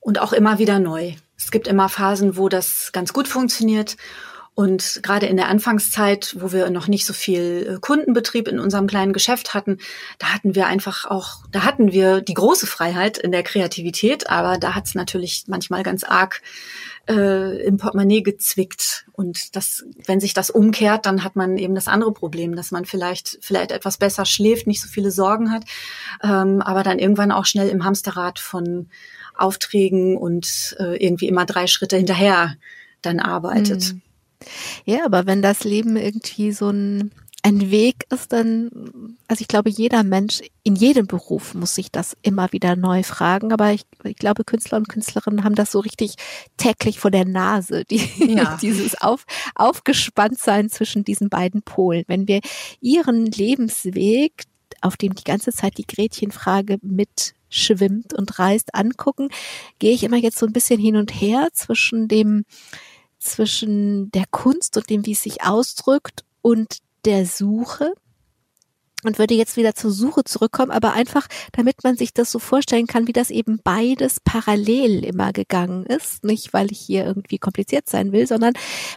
Und auch immer wieder neu. Es gibt immer Phasen, wo das ganz gut funktioniert. Und gerade in der Anfangszeit, wo wir noch nicht so viel äh, Kundenbetrieb in unserem kleinen Geschäft hatten, da hatten wir einfach auch, da hatten wir die große Freiheit in der Kreativität, aber da hat es natürlich manchmal ganz arg äh, im Portemonnaie gezwickt. Und das, wenn sich das umkehrt, dann hat man eben das andere Problem, dass man vielleicht, vielleicht etwas besser schläft, nicht so viele Sorgen hat, ähm, aber dann irgendwann auch schnell im Hamsterrad von Aufträgen und äh, irgendwie immer drei Schritte hinterher dann arbeitet. Mhm. Ja, aber wenn das Leben irgendwie so ein ein Weg ist dann, also ich glaube, jeder Mensch in jedem Beruf muss sich das immer wieder neu fragen, aber ich, ich glaube, Künstler und Künstlerinnen haben das so richtig täglich vor der Nase, die, ja. (laughs) dieses auf, Aufgespanntsein zwischen diesen beiden Polen. Wenn wir ihren Lebensweg, auf dem die ganze Zeit die Gretchenfrage mitschwimmt und reist, angucken, gehe ich immer jetzt so ein bisschen hin und her zwischen dem, zwischen der Kunst und dem, wie es sich ausdrückt und der Suche und würde jetzt wieder zur Suche zurückkommen, aber einfach, damit man sich das so vorstellen kann, wie das eben beides parallel immer gegangen ist. Nicht, weil ich hier irgendwie kompliziert sein will, sondern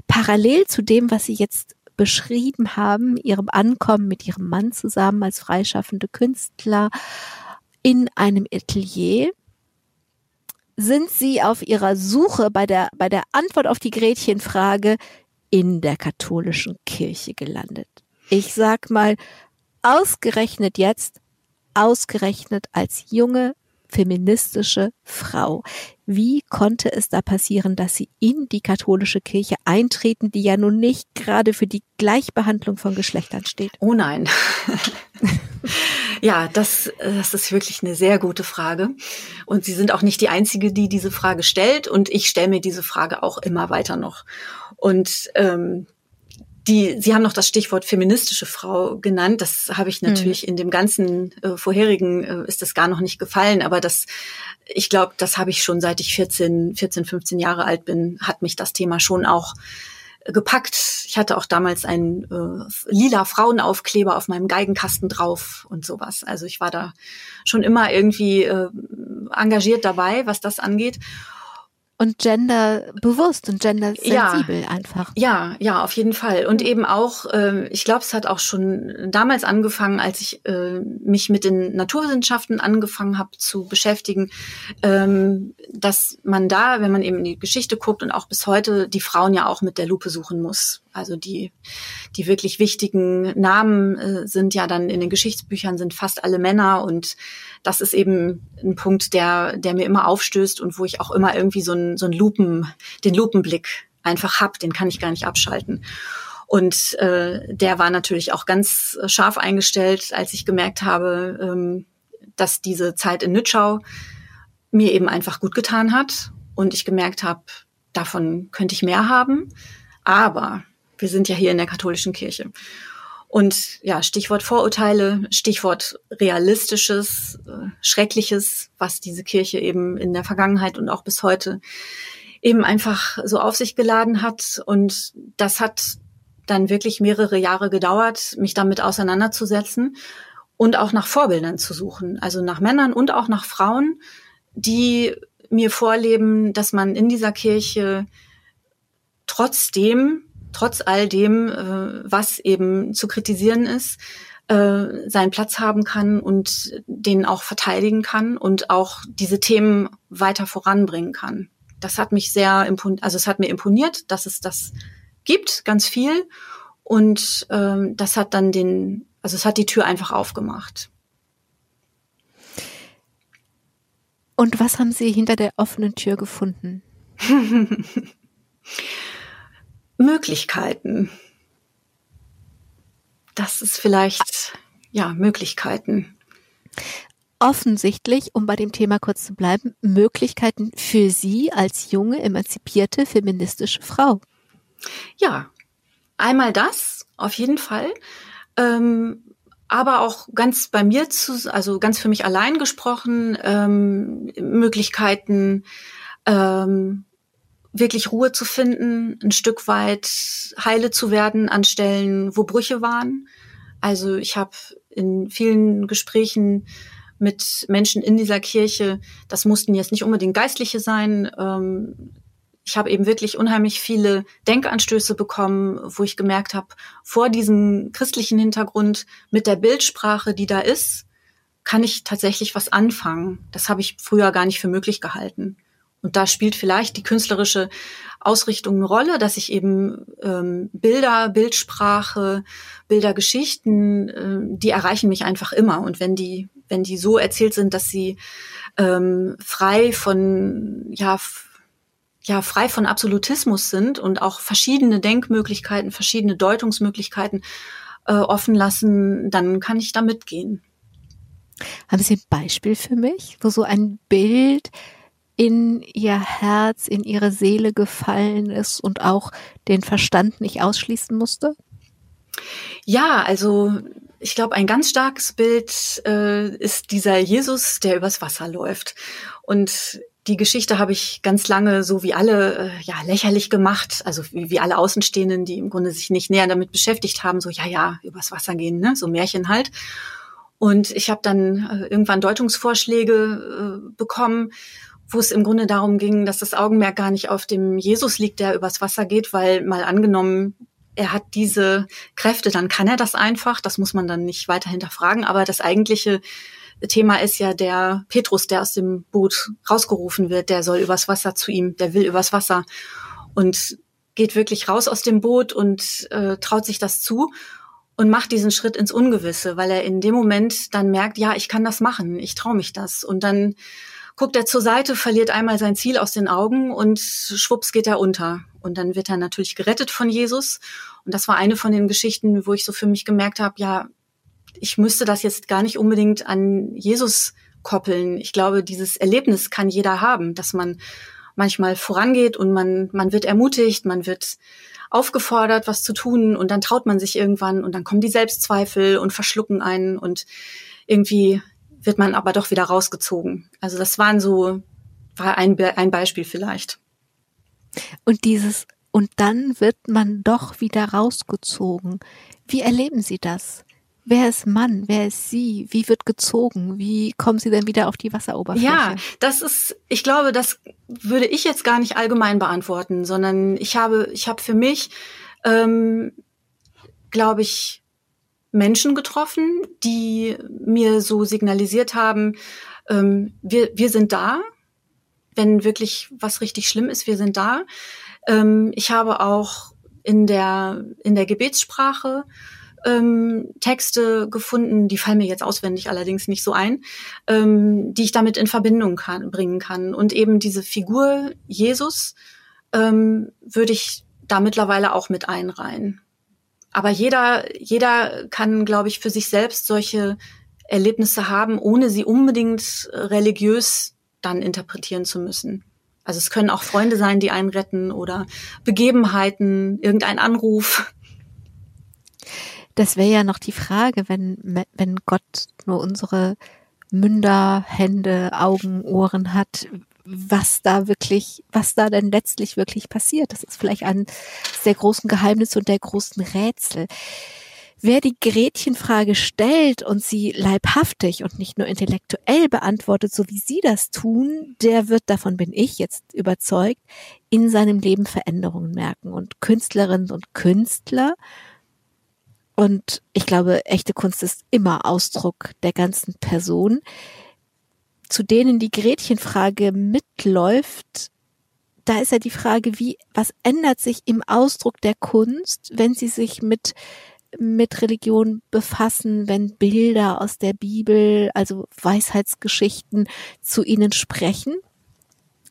parallel zu dem, was Sie jetzt beschrieben haben, Ihrem Ankommen mit Ihrem Mann zusammen als freischaffende Künstler in einem Atelier, sind Sie auf Ihrer Suche bei der, bei der Antwort auf die Gretchenfrage in der katholischen Kirche gelandet. Ich sag mal, ausgerechnet jetzt, ausgerechnet als junge feministische Frau. Wie konnte es da passieren, dass Sie in die katholische Kirche eintreten, die ja nun nicht gerade für die Gleichbehandlung von Geschlechtern steht? Oh nein. (laughs) ja, das, das ist wirklich eine sehr gute Frage. Und Sie sind auch nicht die Einzige, die diese Frage stellt. Und ich stelle mir diese Frage auch immer weiter noch. Und ähm, die, Sie haben noch das Stichwort feministische Frau genannt. Das habe ich natürlich mhm. in dem ganzen äh, vorherigen äh, ist das gar noch nicht gefallen. Aber das, ich glaube, das habe ich schon seit ich 14, 14, 15 Jahre alt bin, hat mich das Thema schon auch gepackt. Ich hatte auch damals einen äh, lila Frauenaufkleber auf meinem Geigenkasten drauf und sowas. Also ich war da schon immer irgendwie äh, engagiert dabei, was das angeht und genderbewusst und gendersensibel ja, einfach. Ja, ja, auf jeden Fall. Und eben auch, äh, ich glaube, es hat auch schon damals angefangen, als ich äh, mich mit den Naturwissenschaften angefangen habe zu beschäftigen, ähm, dass man da, wenn man eben in die Geschichte guckt und auch bis heute, die Frauen ja auch mit der Lupe suchen muss. Also die, die wirklich wichtigen Namen äh, sind ja dann in den Geschichtsbüchern sind fast alle Männer und das ist eben ein Punkt, der, der mir immer aufstößt und wo ich auch immer irgendwie so ein, so ein Lupen, den Lupenblick einfach hab, den kann ich gar nicht abschalten. Und äh, der war natürlich auch ganz scharf eingestellt, als ich gemerkt habe, ähm, dass diese Zeit in Nütschau mir eben einfach gut getan hat und ich gemerkt habe, davon könnte ich mehr haben. Aber wir sind ja hier in der katholischen Kirche. Und ja, Stichwort Vorurteile, Stichwort realistisches, äh, schreckliches, was diese Kirche eben in der Vergangenheit und auch bis heute eben einfach so auf sich geladen hat. Und das hat dann wirklich mehrere Jahre gedauert, mich damit auseinanderzusetzen und auch nach Vorbildern zu suchen. Also nach Männern und auch nach Frauen, die mir vorleben, dass man in dieser Kirche trotzdem trotz all dem, äh, was eben zu kritisieren ist, äh, seinen Platz haben kann und den auch verteidigen kann und auch diese Themen weiter voranbringen kann. Das hat mich sehr imponiert, also es hat mir imponiert, dass es das gibt, ganz viel. Und ähm, das hat dann den, also es hat die Tür einfach aufgemacht. Und was haben Sie hinter der offenen Tür gefunden? (laughs) Möglichkeiten. Das ist vielleicht, ja, Möglichkeiten. Offensichtlich, um bei dem Thema kurz zu bleiben, Möglichkeiten für Sie als junge, emanzipierte, feministische Frau. Ja, einmal das, auf jeden Fall. Ähm, aber auch ganz bei mir zu, also ganz für mich allein gesprochen, ähm, Möglichkeiten, ähm, wirklich Ruhe zu finden, ein Stück weit heile zu werden an Stellen, wo Brüche waren. Also ich habe in vielen Gesprächen mit Menschen in dieser Kirche, das mussten jetzt nicht unbedingt Geistliche sein. Ähm, ich habe eben wirklich unheimlich viele Denkanstöße bekommen, wo ich gemerkt habe, vor diesem christlichen Hintergrund mit der Bildsprache, die da ist, kann ich tatsächlich was anfangen. Das habe ich früher gar nicht für möglich gehalten. Und da spielt vielleicht die künstlerische Ausrichtung eine Rolle, dass ich eben ähm, Bilder, Bildsprache, Bildergeschichten, äh, die erreichen mich einfach immer. Und wenn die, wenn die so erzählt sind, dass sie ähm, frei von, ja, ja, frei von Absolutismus sind und auch verschiedene Denkmöglichkeiten, verschiedene Deutungsmöglichkeiten äh, offen lassen, dann kann ich da mitgehen. Haben Sie ein Beispiel für mich, wo so ein Bild in Ihr Herz, in Ihre Seele gefallen ist und auch den Verstand nicht ausschließen musste? Ja, also ich glaube, ein ganz starkes Bild äh, ist dieser Jesus, der übers Wasser läuft. Und die Geschichte habe ich ganz lange so wie alle äh, ja lächerlich gemacht, also wie, wie alle Außenstehenden, die im Grunde sich nicht näher damit beschäftigt haben, so ja ja übers Wasser gehen, ne, so Märchen halt. Und ich habe dann äh, irgendwann Deutungsvorschläge äh, bekommen, wo es im Grunde darum ging, dass das Augenmerk gar nicht auf dem Jesus liegt, der übers Wasser geht, weil mal angenommen, er hat diese Kräfte, dann kann er das einfach. Das muss man dann nicht weiter hinterfragen. Aber das eigentliche Thema ist ja der Petrus, der aus dem Boot rausgerufen wird, der soll übers Wasser zu ihm, der will übers Wasser und geht wirklich raus aus dem Boot und äh, traut sich das zu und macht diesen Schritt ins Ungewisse, weil er in dem Moment dann merkt, ja, ich kann das machen, ich traue mich das. Und dann guckt er zur Seite, verliert einmal sein Ziel aus den Augen und schwupps geht er unter. Und dann wird er natürlich gerettet von Jesus. Und das war eine von den Geschichten, wo ich so für mich gemerkt habe, ja, ich müsste das jetzt gar nicht unbedingt an Jesus koppeln. Ich glaube, dieses Erlebnis kann jeder haben, dass man manchmal vorangeht und man, man wird ermutigt, man wird aufgefordert, was zu tun und dann traut man sich irgendwann und dann kommen die Selbstzweifel und verschlucken einen und irgendwie wird man aber doch wieder rausgezogen. Also das waren so, war ein, ein Beispiel vielleicht. Und dieses, und dann wird man doch wieder rausgezogen. Wie erleben Sie das? Wer ist Mann? Wer ist sie? Wie wird gezogen? Wie kommen sie denn wieder auf die Wasseroberfläche? Ja, das ist, ich glaube, das würde ich jetzt gar nicht allgemein beantworten, sondern ich habe, ich habe für mich, ähm, glaube ich, Menschen getroffen, die mir so signalisiert haben, ähm, wir, wir sind da, wenn wirklich was richtig schlimm ist, wir sind da. Ähm, ich habe auch in der, in der Gebetssprache ähm, Texte gefunden, die fallen mir jetzt auswendig allerdings nicht so ein, ähm, die ich damit in Verbindung kann, bringen kann. Und eben diese Figur Jesus ähm, würde ich da mittlerweile auch mit einreihen. Aber jeder, jeder kann, glaube ich, für sich selbst solche Erlebnisse haben, ohne sie unbedingt religiös dann interpretieren zu müssen. Also es können auch Freunde sein, die einen retten oder Begebenheiten, irgendein Anruf. Das wäre ja noch die Frage, wenn, wenn Gott nur unsere Münder, Hände, Augen, Ohren hat, was da wirklich, was da denn letztlich wirklich passiert. Das ist vielleicht eines der großen Geheimnisse und der großen Rätsel. Wer die Gretchenfrage stellt und sie leibhaftig und nicht nur intellektuell beantwortet, so wie Sie das tun, der wird, davon bin ich jetzt überzeugt, in seinem Leben Veränderungen merken. Und Künstlerinnen und Künstler und ich glaube, echte Kunst ist immer Ausdruck der ganzen Person. Zu denen die Gretchenfrage mitläuft, da ist ja die Frage, wie, was ändert sich im Ausdruck der Kunst, wenn sie sich mit, mit Religion befassen, wenn Bilder aus der Bibel, also Weisheitsgeschichten zu ihnen sprechen?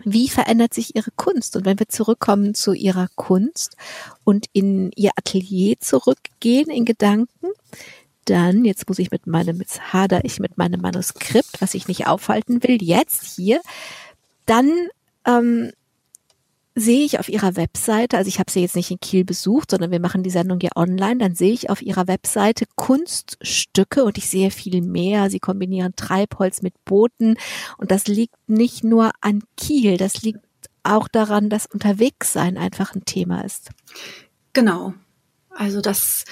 wie verändert sich ihre Kunst? Und wenn wir zurückkommen zu ihrer Kunst und in ihr Atelier zurückgehen in Gedanken, dann, jetzt muss ich mit meinem, jetzt hader ich mit meinem Manuskript, was ich nicht aufhalten will, jetzt hier, dann ähm, sehe ich auf ihrer Webseite, also ich habe sie jetzt nicht in Kiel besucht, sondern wir machen die Sendung ja online, dann sehe ich auf ihrer Webseite Kunststücke und ich sehe viel mehr. Sie kombinieren Treibholz mit Booten und das liegt nicht nur an Kiel, das liegt auch daran, dass Unterwegssein einfach ein Thema ist. Genau. Also das,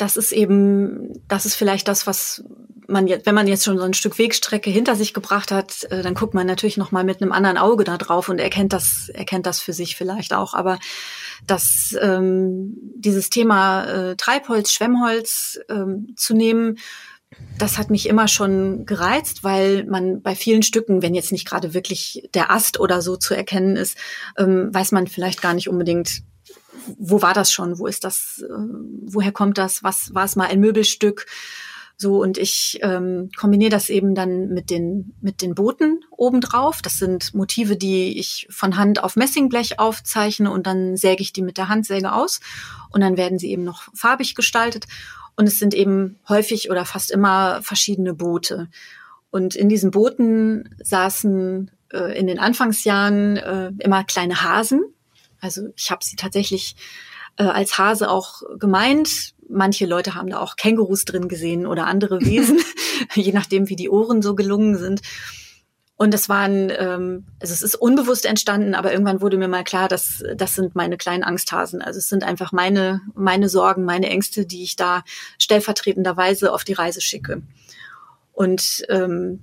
das ist eben, das ist vielleicht das, was man jetzt, wenn man jetzt schon so ein Stück Wegstrecke hinter sich gebracht hat, äh, dann guckt man natürlich noch mal mit einem anderen Auge da drauf und erkennt das, erkennt das für sich vielleicht auch. Aber dass ähm, dieses Thema äh, Treibholz, Schwemmholz ähm, zu nehmen, das hat mich immer schon gereizt, weil man bei vielen Stücken, wenn jetzt nicht gerade wirklich der Ast oder so zu erkennen ist, ähm, weiß man vielleicht gar nicht unbedingt, wo war das schon, wo ist das, äh, woher kommt das, was war es mal ein Möbelstück, so, und ich ähm, kombiniere das eben dann mit den, mit den Booten obendrauf. Das sind Motive, die ich von Hand auf Messingblech aufzeichne und dann säge ich die mit der Handsäge aus. Und dann werden sie eben noch farbig gestaltet. Und es sind eben häufig oder fast immer verschiedene Boote. Und in diesen Booten saßen äh, in den Anfangsjahren äh, immer kleine Hasen. Also ich habe sie tatsächlich äh, als Hase auch gemeint. Manche Leute haben da auch Kängurus drin gesehen oder andere (laughs) Wesen, (laughs) je nachdem, wie die Ohren so gelungen sind. Und das waren, ähm, also es ist unbewusst entstanden, aber irgendwann wurde mir mal klar, dass das sind meine kleinen Angsthasen. Also es sind einfach meine, meine Sorgen, meine Ängste, die ich da stellvertretenderweise auf die Reise schicke. Und ähm,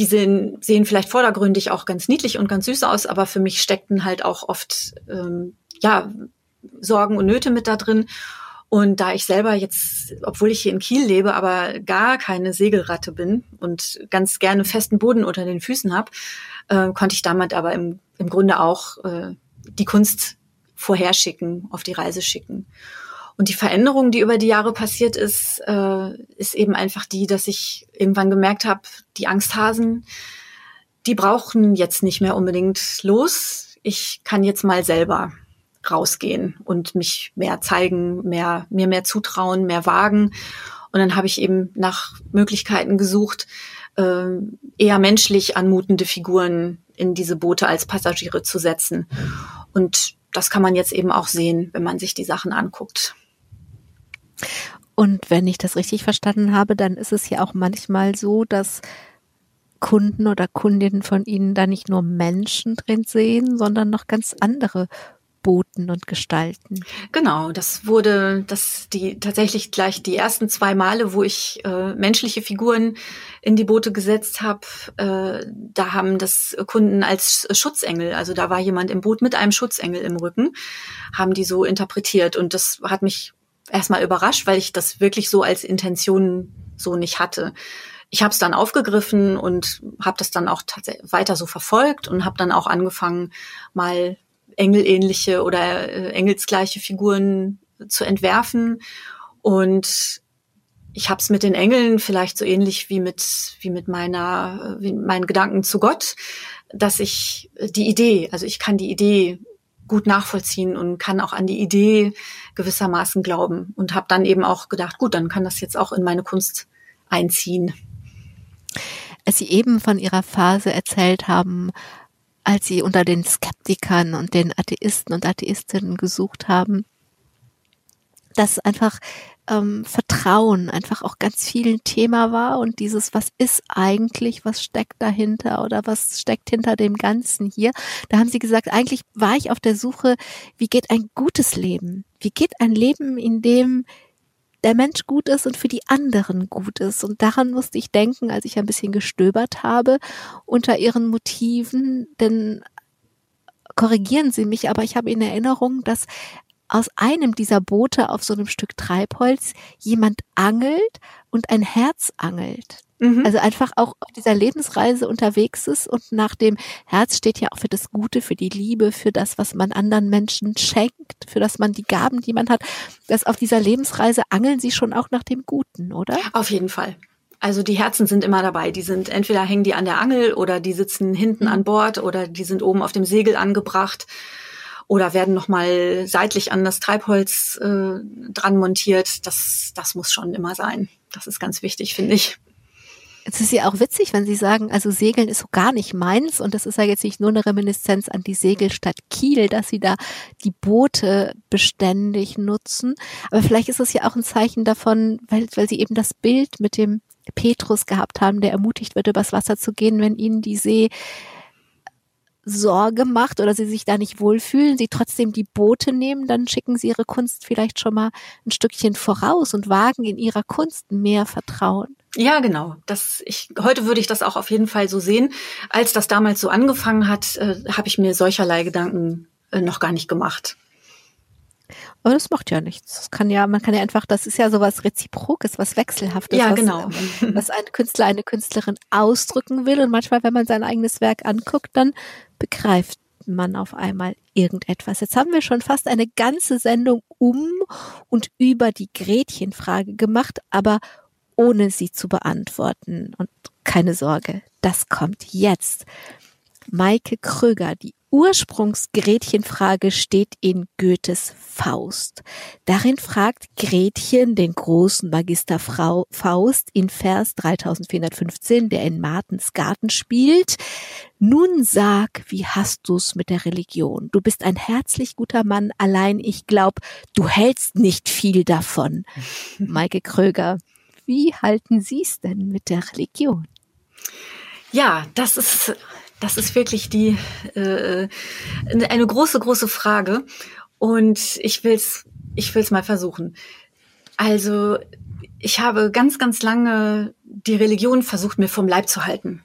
die sehen, sehen vielleicht vordergründig auch ganz niedlich und ganz süß aus, aber für mich steckten halt auch oft ähm, ja Sorgen und Nöte mit da drin. Und da ich selber jetzt, obwohl ich hier in Kiel lebe, aber gar keine Segelratte bin und ganz gerne festen Boden unter den Füßen habe, äh, konnte ich damit aber im, im Grunde auch äh, die Kunst vorherschicken, auf die Reise schicken. Und die Veränderung, die über die Jahre passiert ist, äh, ist eben einfach die, dass ich irgendwann gemerkt habe, die Angsthasen, die brauchen jetzt nicht mehr unbedingt los. Ich kann jetzt mal selber rausgehen und mich mehr zeigen, mehr, mir mehr zutrauen, mehr wagen. Und dann habe ich eben nach Möglichkeiten gesucht, äh, eher menschlich anmutende Figuren in diese Boote als Passagiere zu setzen. Und das kann man jetzt eben auch sehen, wenn man sich die Sachen anguckt. Und wenn ich das richtig verstanden habe, dann ist es ja auch manchmal so, dass Kunden oder Kundinnen von Ihnen da nicht nur Menschen drin sehen, sondern noch ganz andere Booten und Gestalten. Genau, das wurde das die tatsächlich gleich die ersten zwei Male, wo ich äh, menschliche Figuren in die Boote gesetzt habe, äh, da haben das Kunden als Schutzengel, also da war jemand im Boot mit einem Schutzengel im Rücken, haben die so interpretiert und das hat mich erstmal überrascht, weil ich das wirklich so als Intention so nicht hatte. Ich habe es dann aufgegriffen und habe das dann auch weiter so verfolgt und habe dann auch angefangen, mal engelähnliche oder äh, engelsgleiche Figuren zu entwerfen. Und ich habe es mit den Engeln vielleicht so ähnlich wie mit wie mit meiner wie meinen Gedanken zu Gott, dass ich die Idee, also ich kann die Idee gut nachvollziehen und kann auch an die Idee gewissermaßen glauben und habe dann eben auch gedacht, gut, dann kann das jetzt auch in meine Kunst einziehen. Als Sie eben von Ihrer Phase erzählt haben, als sie unter den Skeptikern und den Atheisten und Atheistinnen gesucht haben, dass einfach ähm, Vertrauen einfach auch ganz viel ein Thema war und dieses, was ist eigentlich, was steckt dahinter oder was steckt hinter dem Ganzen hier. Da haben sie gesagt, eigentlich war ich auf der Suche, wie geht ein gutes Leben? Wie geht ein Leben, in dem der Mensch gut ist und für die anderen gut ist. Und daran musste ich denken, als ich ein bisschen gestöbert habe unter ihren Motiven, denn korrigieren Sie mich, aber ich habe in Erinnerung, dass aus einem dieser Boote auf so einem Stück Treibholz jemand angelt und ein Herz angelt. Mhm. Also einfach auch auf dieser Lebensreise unterwegs ist und nach dem Herz steht ja auch für das Gute, für die Liebe, für das, was man anderen Menschen schenkt, für das man die Gaben, die man hat. Das auf dieser Lebensreise angeln sie schon auch nach dem Guten, oder? Auf jeden Fall. Also die Herzen sind immer dabei. Die sind entweder hängen die an der Angel oder die sitzen hinten mhm. an Bord oder die sind oben auf dem Segel angebracht oder werden nochmal seitlich an das Treibholz äh, dran montiert. Das, das muss schon immer sein. Das ist ganz wichtig, finde ich. Es ist ja auch witzig, wenn Sie sagen, also Segeln ist so gar nicht meins und das ist ja jetzt nicht nur eine Reminiszenz an die Segelstadt Kiel, dass Sie da die Boote beständig nutzen. Aber vielleicht ist es ja auch ein Zeichen davon, weil, weil Sie eben das Bild mit dem Petrus gehabt haben, der ermutigt wird, übers Wasser zu gehen, wenn Ihnen die See Sorge macht oder sie sich da nicht wohlfühlen, sie trotzdem die Boote nehmen, dann schicken sie ihre Kunst vielleicht schon mal ein Stückchen voraus und wagen in ihrer Kunst mehr Vertrauen. Ja, genau. Das ich heute würde ich das auch auf jeden Fall so sehen. Als das damals so angefangen hat, äh, habe ich mir solcherlei Gedanken äh, noch gar nicht gemacht. Aber das macht ja nichts. Das kann ja, man kann ja einfach, das ist ja sowas Reziprokes, was Wechselhaftes. Ja, was, genau. Was ein Künstler, eine Künstlerin ausdrücken will. Und manchmal, wenn man sein eigenes Werk anguckt, dann begreift man auf einmal irgendetwas. Jetzt haben wir schon fast eine ganze Sendung um und über die Gretchenfrage gemacht, aber ohne sie zu beantworten. Und keine Sorge, das kommt jetzt. Maike Kröger, die Ursprungs-Gretchenfrage steht in Goethes Faust. Darin fragt Gretchen den großen Magister Frau Faust in Vers 3415, der in Martens Garten spielt. Nun sag, wie hast du's mit der Religion? Du bist ein herzlich guter Mann, allein ich glaub, du hältst nicht viel davon. (laughs) Maike Kröger, wie halten Sie's denn mit der Religion? Ja, das ist das ist wirklich die äh, eine große, große Frage. Und ich will's, ich will's mal versuchen. Also ich habe ganz, ganz lange die Religion versucht, mir vom Leib zu halten.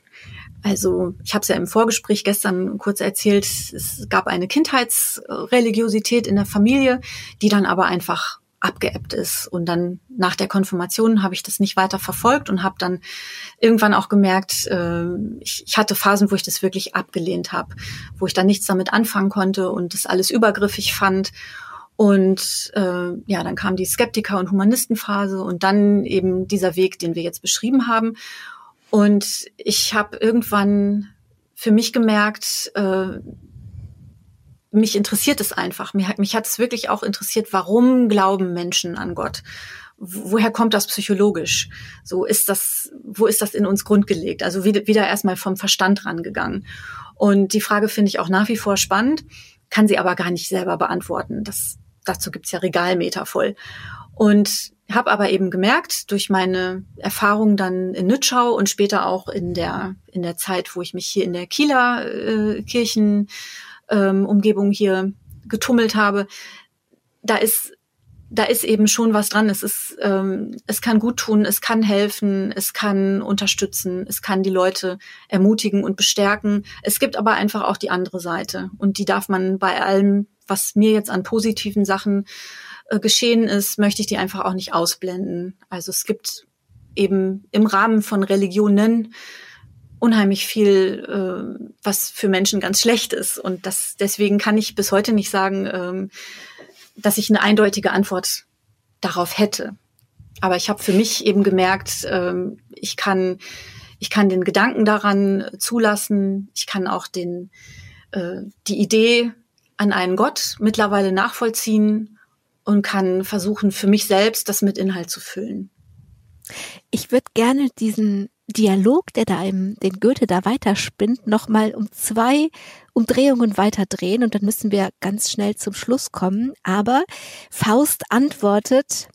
Also ich habe es ja im Vorgespräch gestern kurz erzählt, es gab eine Kindheitsreligiosität in der Familie, die dann aber einfach abgeebbt ist. Und dann nach der Konfirmation habe ich das nicht weiter verfolgt und habe dann irgendwann auch gemerkt, äh, ich, ich hatte Phasen, wo ich das wirklich abgelehnt habe, wo ich dann nichts damit anfangen konnte und das alles übergriffig fand. Und äh, ja, dann kam die Skeptiker- und Humanistenphase und dann eben dieser Weg, den wir jetzt beschrieben haben. Und ich habe irgendwann für mich gemerkt, äh, mich interessiert es einfach. Mich, mich hat es wirklich auch interessiert, warum glauben Menschen an Gott? Woher kommt das psychologisch? So ist das, wo ist das in uns grundgelegt? Also wieder, erstmal vom Verstand rangegangen. Und die Frage finde ich auch nach wie vor spannend, kann sie aber gar nicht selber beantworten. Das, dazu gibt's ja Regalmeter voll. Und habe aber eben gemerkt, durch meine Erfahrung dann in Nützschau und später auch in der, in der Zeit, wo ich mich hier in der Kieler äh, Kirchen ähm, Umgebung hier getummelt habe, da ist da ist eben schon was dran. Es ist, ähm, es kann gut tun, es kann helfen, es kann unterstützen, es kann die Leute ermutigen und bestärken. Es gibt aber einfach auch die andere Seite und die darf man bei allem, was mir jetzt an positiven Sachen äh, geschehen ist, möchte ich die einfach auch nicht ausblenden. Also es gibt eben im Rahmen von Religionen unheimlich viel, äh, was für Menschen ganz schlecht ist. Und das, deswegen kann ich bis heute nicht sagen, ähm, dass ich eine eindeutige Antwort darauf hätte. Aber ich habe für mich eben gemerkt, ähm, ich kann, ich kann den Gedanken daran zulassen. Ich kann auch den, äh, die Idee an einen Gott mittlerweile nachvollziehen und kann versuchen, für mich selbst das mit Inhalt zu füllen. Ich würde gerne diesen Dialog, der da im, den Goethe da weiterspinnt, nochmal um zwei Umdrehungen weiter drehen und dann müssen wir ganz schnell zum Schluss kommen. Aber Faust antwortet,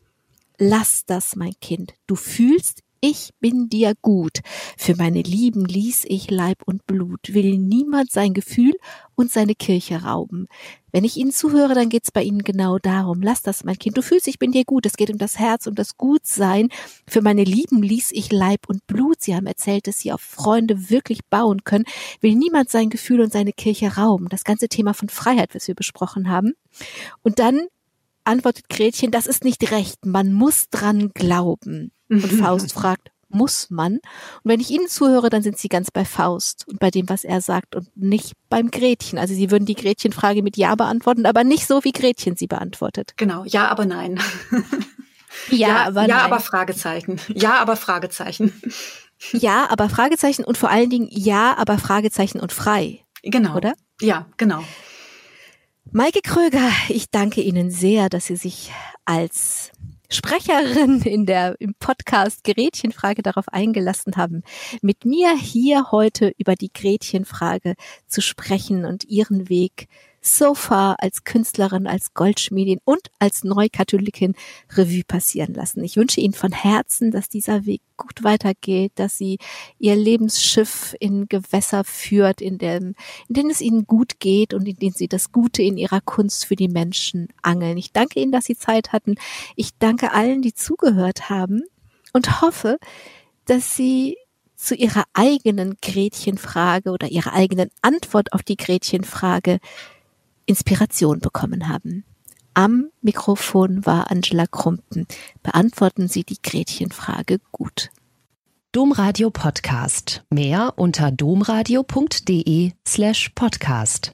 lass das, mein Kind. Du fühlst ich bin dir gut. Für meine Lieben ließ ich Leib und Blut, will niemand sein Gefühl und seine Kirche rauben. Wenn ich Ihnen zuhöre, dann geht's bei Ihnen genau darum. Lass das, mein Kind. Du fühlst, ich bin dir gut. Es geht um das Herz, um das Gutsein. Für meine Lieben ließ ich Leib und Blut. Sie haben erzählt, dass Sie auf Freunde wirklich bauen können. Will niemand sein Gefühl und seine Kirche rauben. Das ganze Thema von Freiheit, was wir besprochen haben. Und dann antwortet Gretchen, das ist nicht recht. Man muss dran glauben. Und (laughs) Faust fragt, muss man? Und wenn ich Ihnen zuhöre, dann sind Sie ganz bei Faust und bei dem, was er sagt und nicht beim Gretchen. Also Sie würden die Gretchenfrage mit Ja beantworten, aber nicht so, wie Gretchen sie beantwortet. Genau, ja, aber nein. (laughs) ja, ja, aber Ja, nein. aber Fragezeichen. Ja, aber Fragezeichen. (laughs) Ja, aber Fragezeichen und vor allen Dingen Ja, aber Fragezeichen und frei. Genau. Oder? Ja, genau. Maike Kröger, ich danke Ihnen sehr, dass Sie sich als Sprecherin in der, im Podcast Gretchenfrage darauf eingelassen haben, mit mir hier heute über die Gretchenfrage zu sprechen und ihren Weg so far als Künstlerin, als Goldschmiedin und als Neukatholikin Revue passieren lassen. Ich wünsche Ihnen von Herzen, dass dieser Weg gut weitergeht, dass Sie Ihr Lebensschiff in Gewässer führt, in, dem, in denen es Ihnen gut geht und in denen Sie das Gute in Ihrer Kunst für die Menschen angeln. Ich danke Ihnen, dass Sie Zeit hatten. Ich danke allen, die zugehört haben und hoffe, dass Sie zu ihrer eigenen Gretchenfrage oder ihrer eigenen Antwort auf die Gretchenfrage Inspiration bekommen haben. Am Mikrofon war Angela Krumpen. Beantworten Sie die Gretchenfrage gut. Domradio Podcast. Mehr unter domradio.de slash podcast.